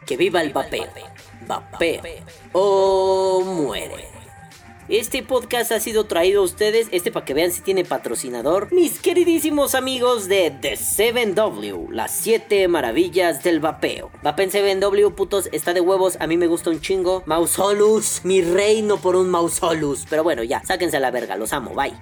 Que viva el vapeo. Vapeo. O muere. Este podcast ha sido traído a ustedes, este para que vean si tiene patrocinador, mis queridísimos amigos de The 7W, las 7 maravillas del vapeo. Vapen 7W, putos, está de huevos, a mí me gusta un chingo. Mausolus, mi reino por un Mausolus. Pero bueno, ya, sáquense a la verga, los amo, bye.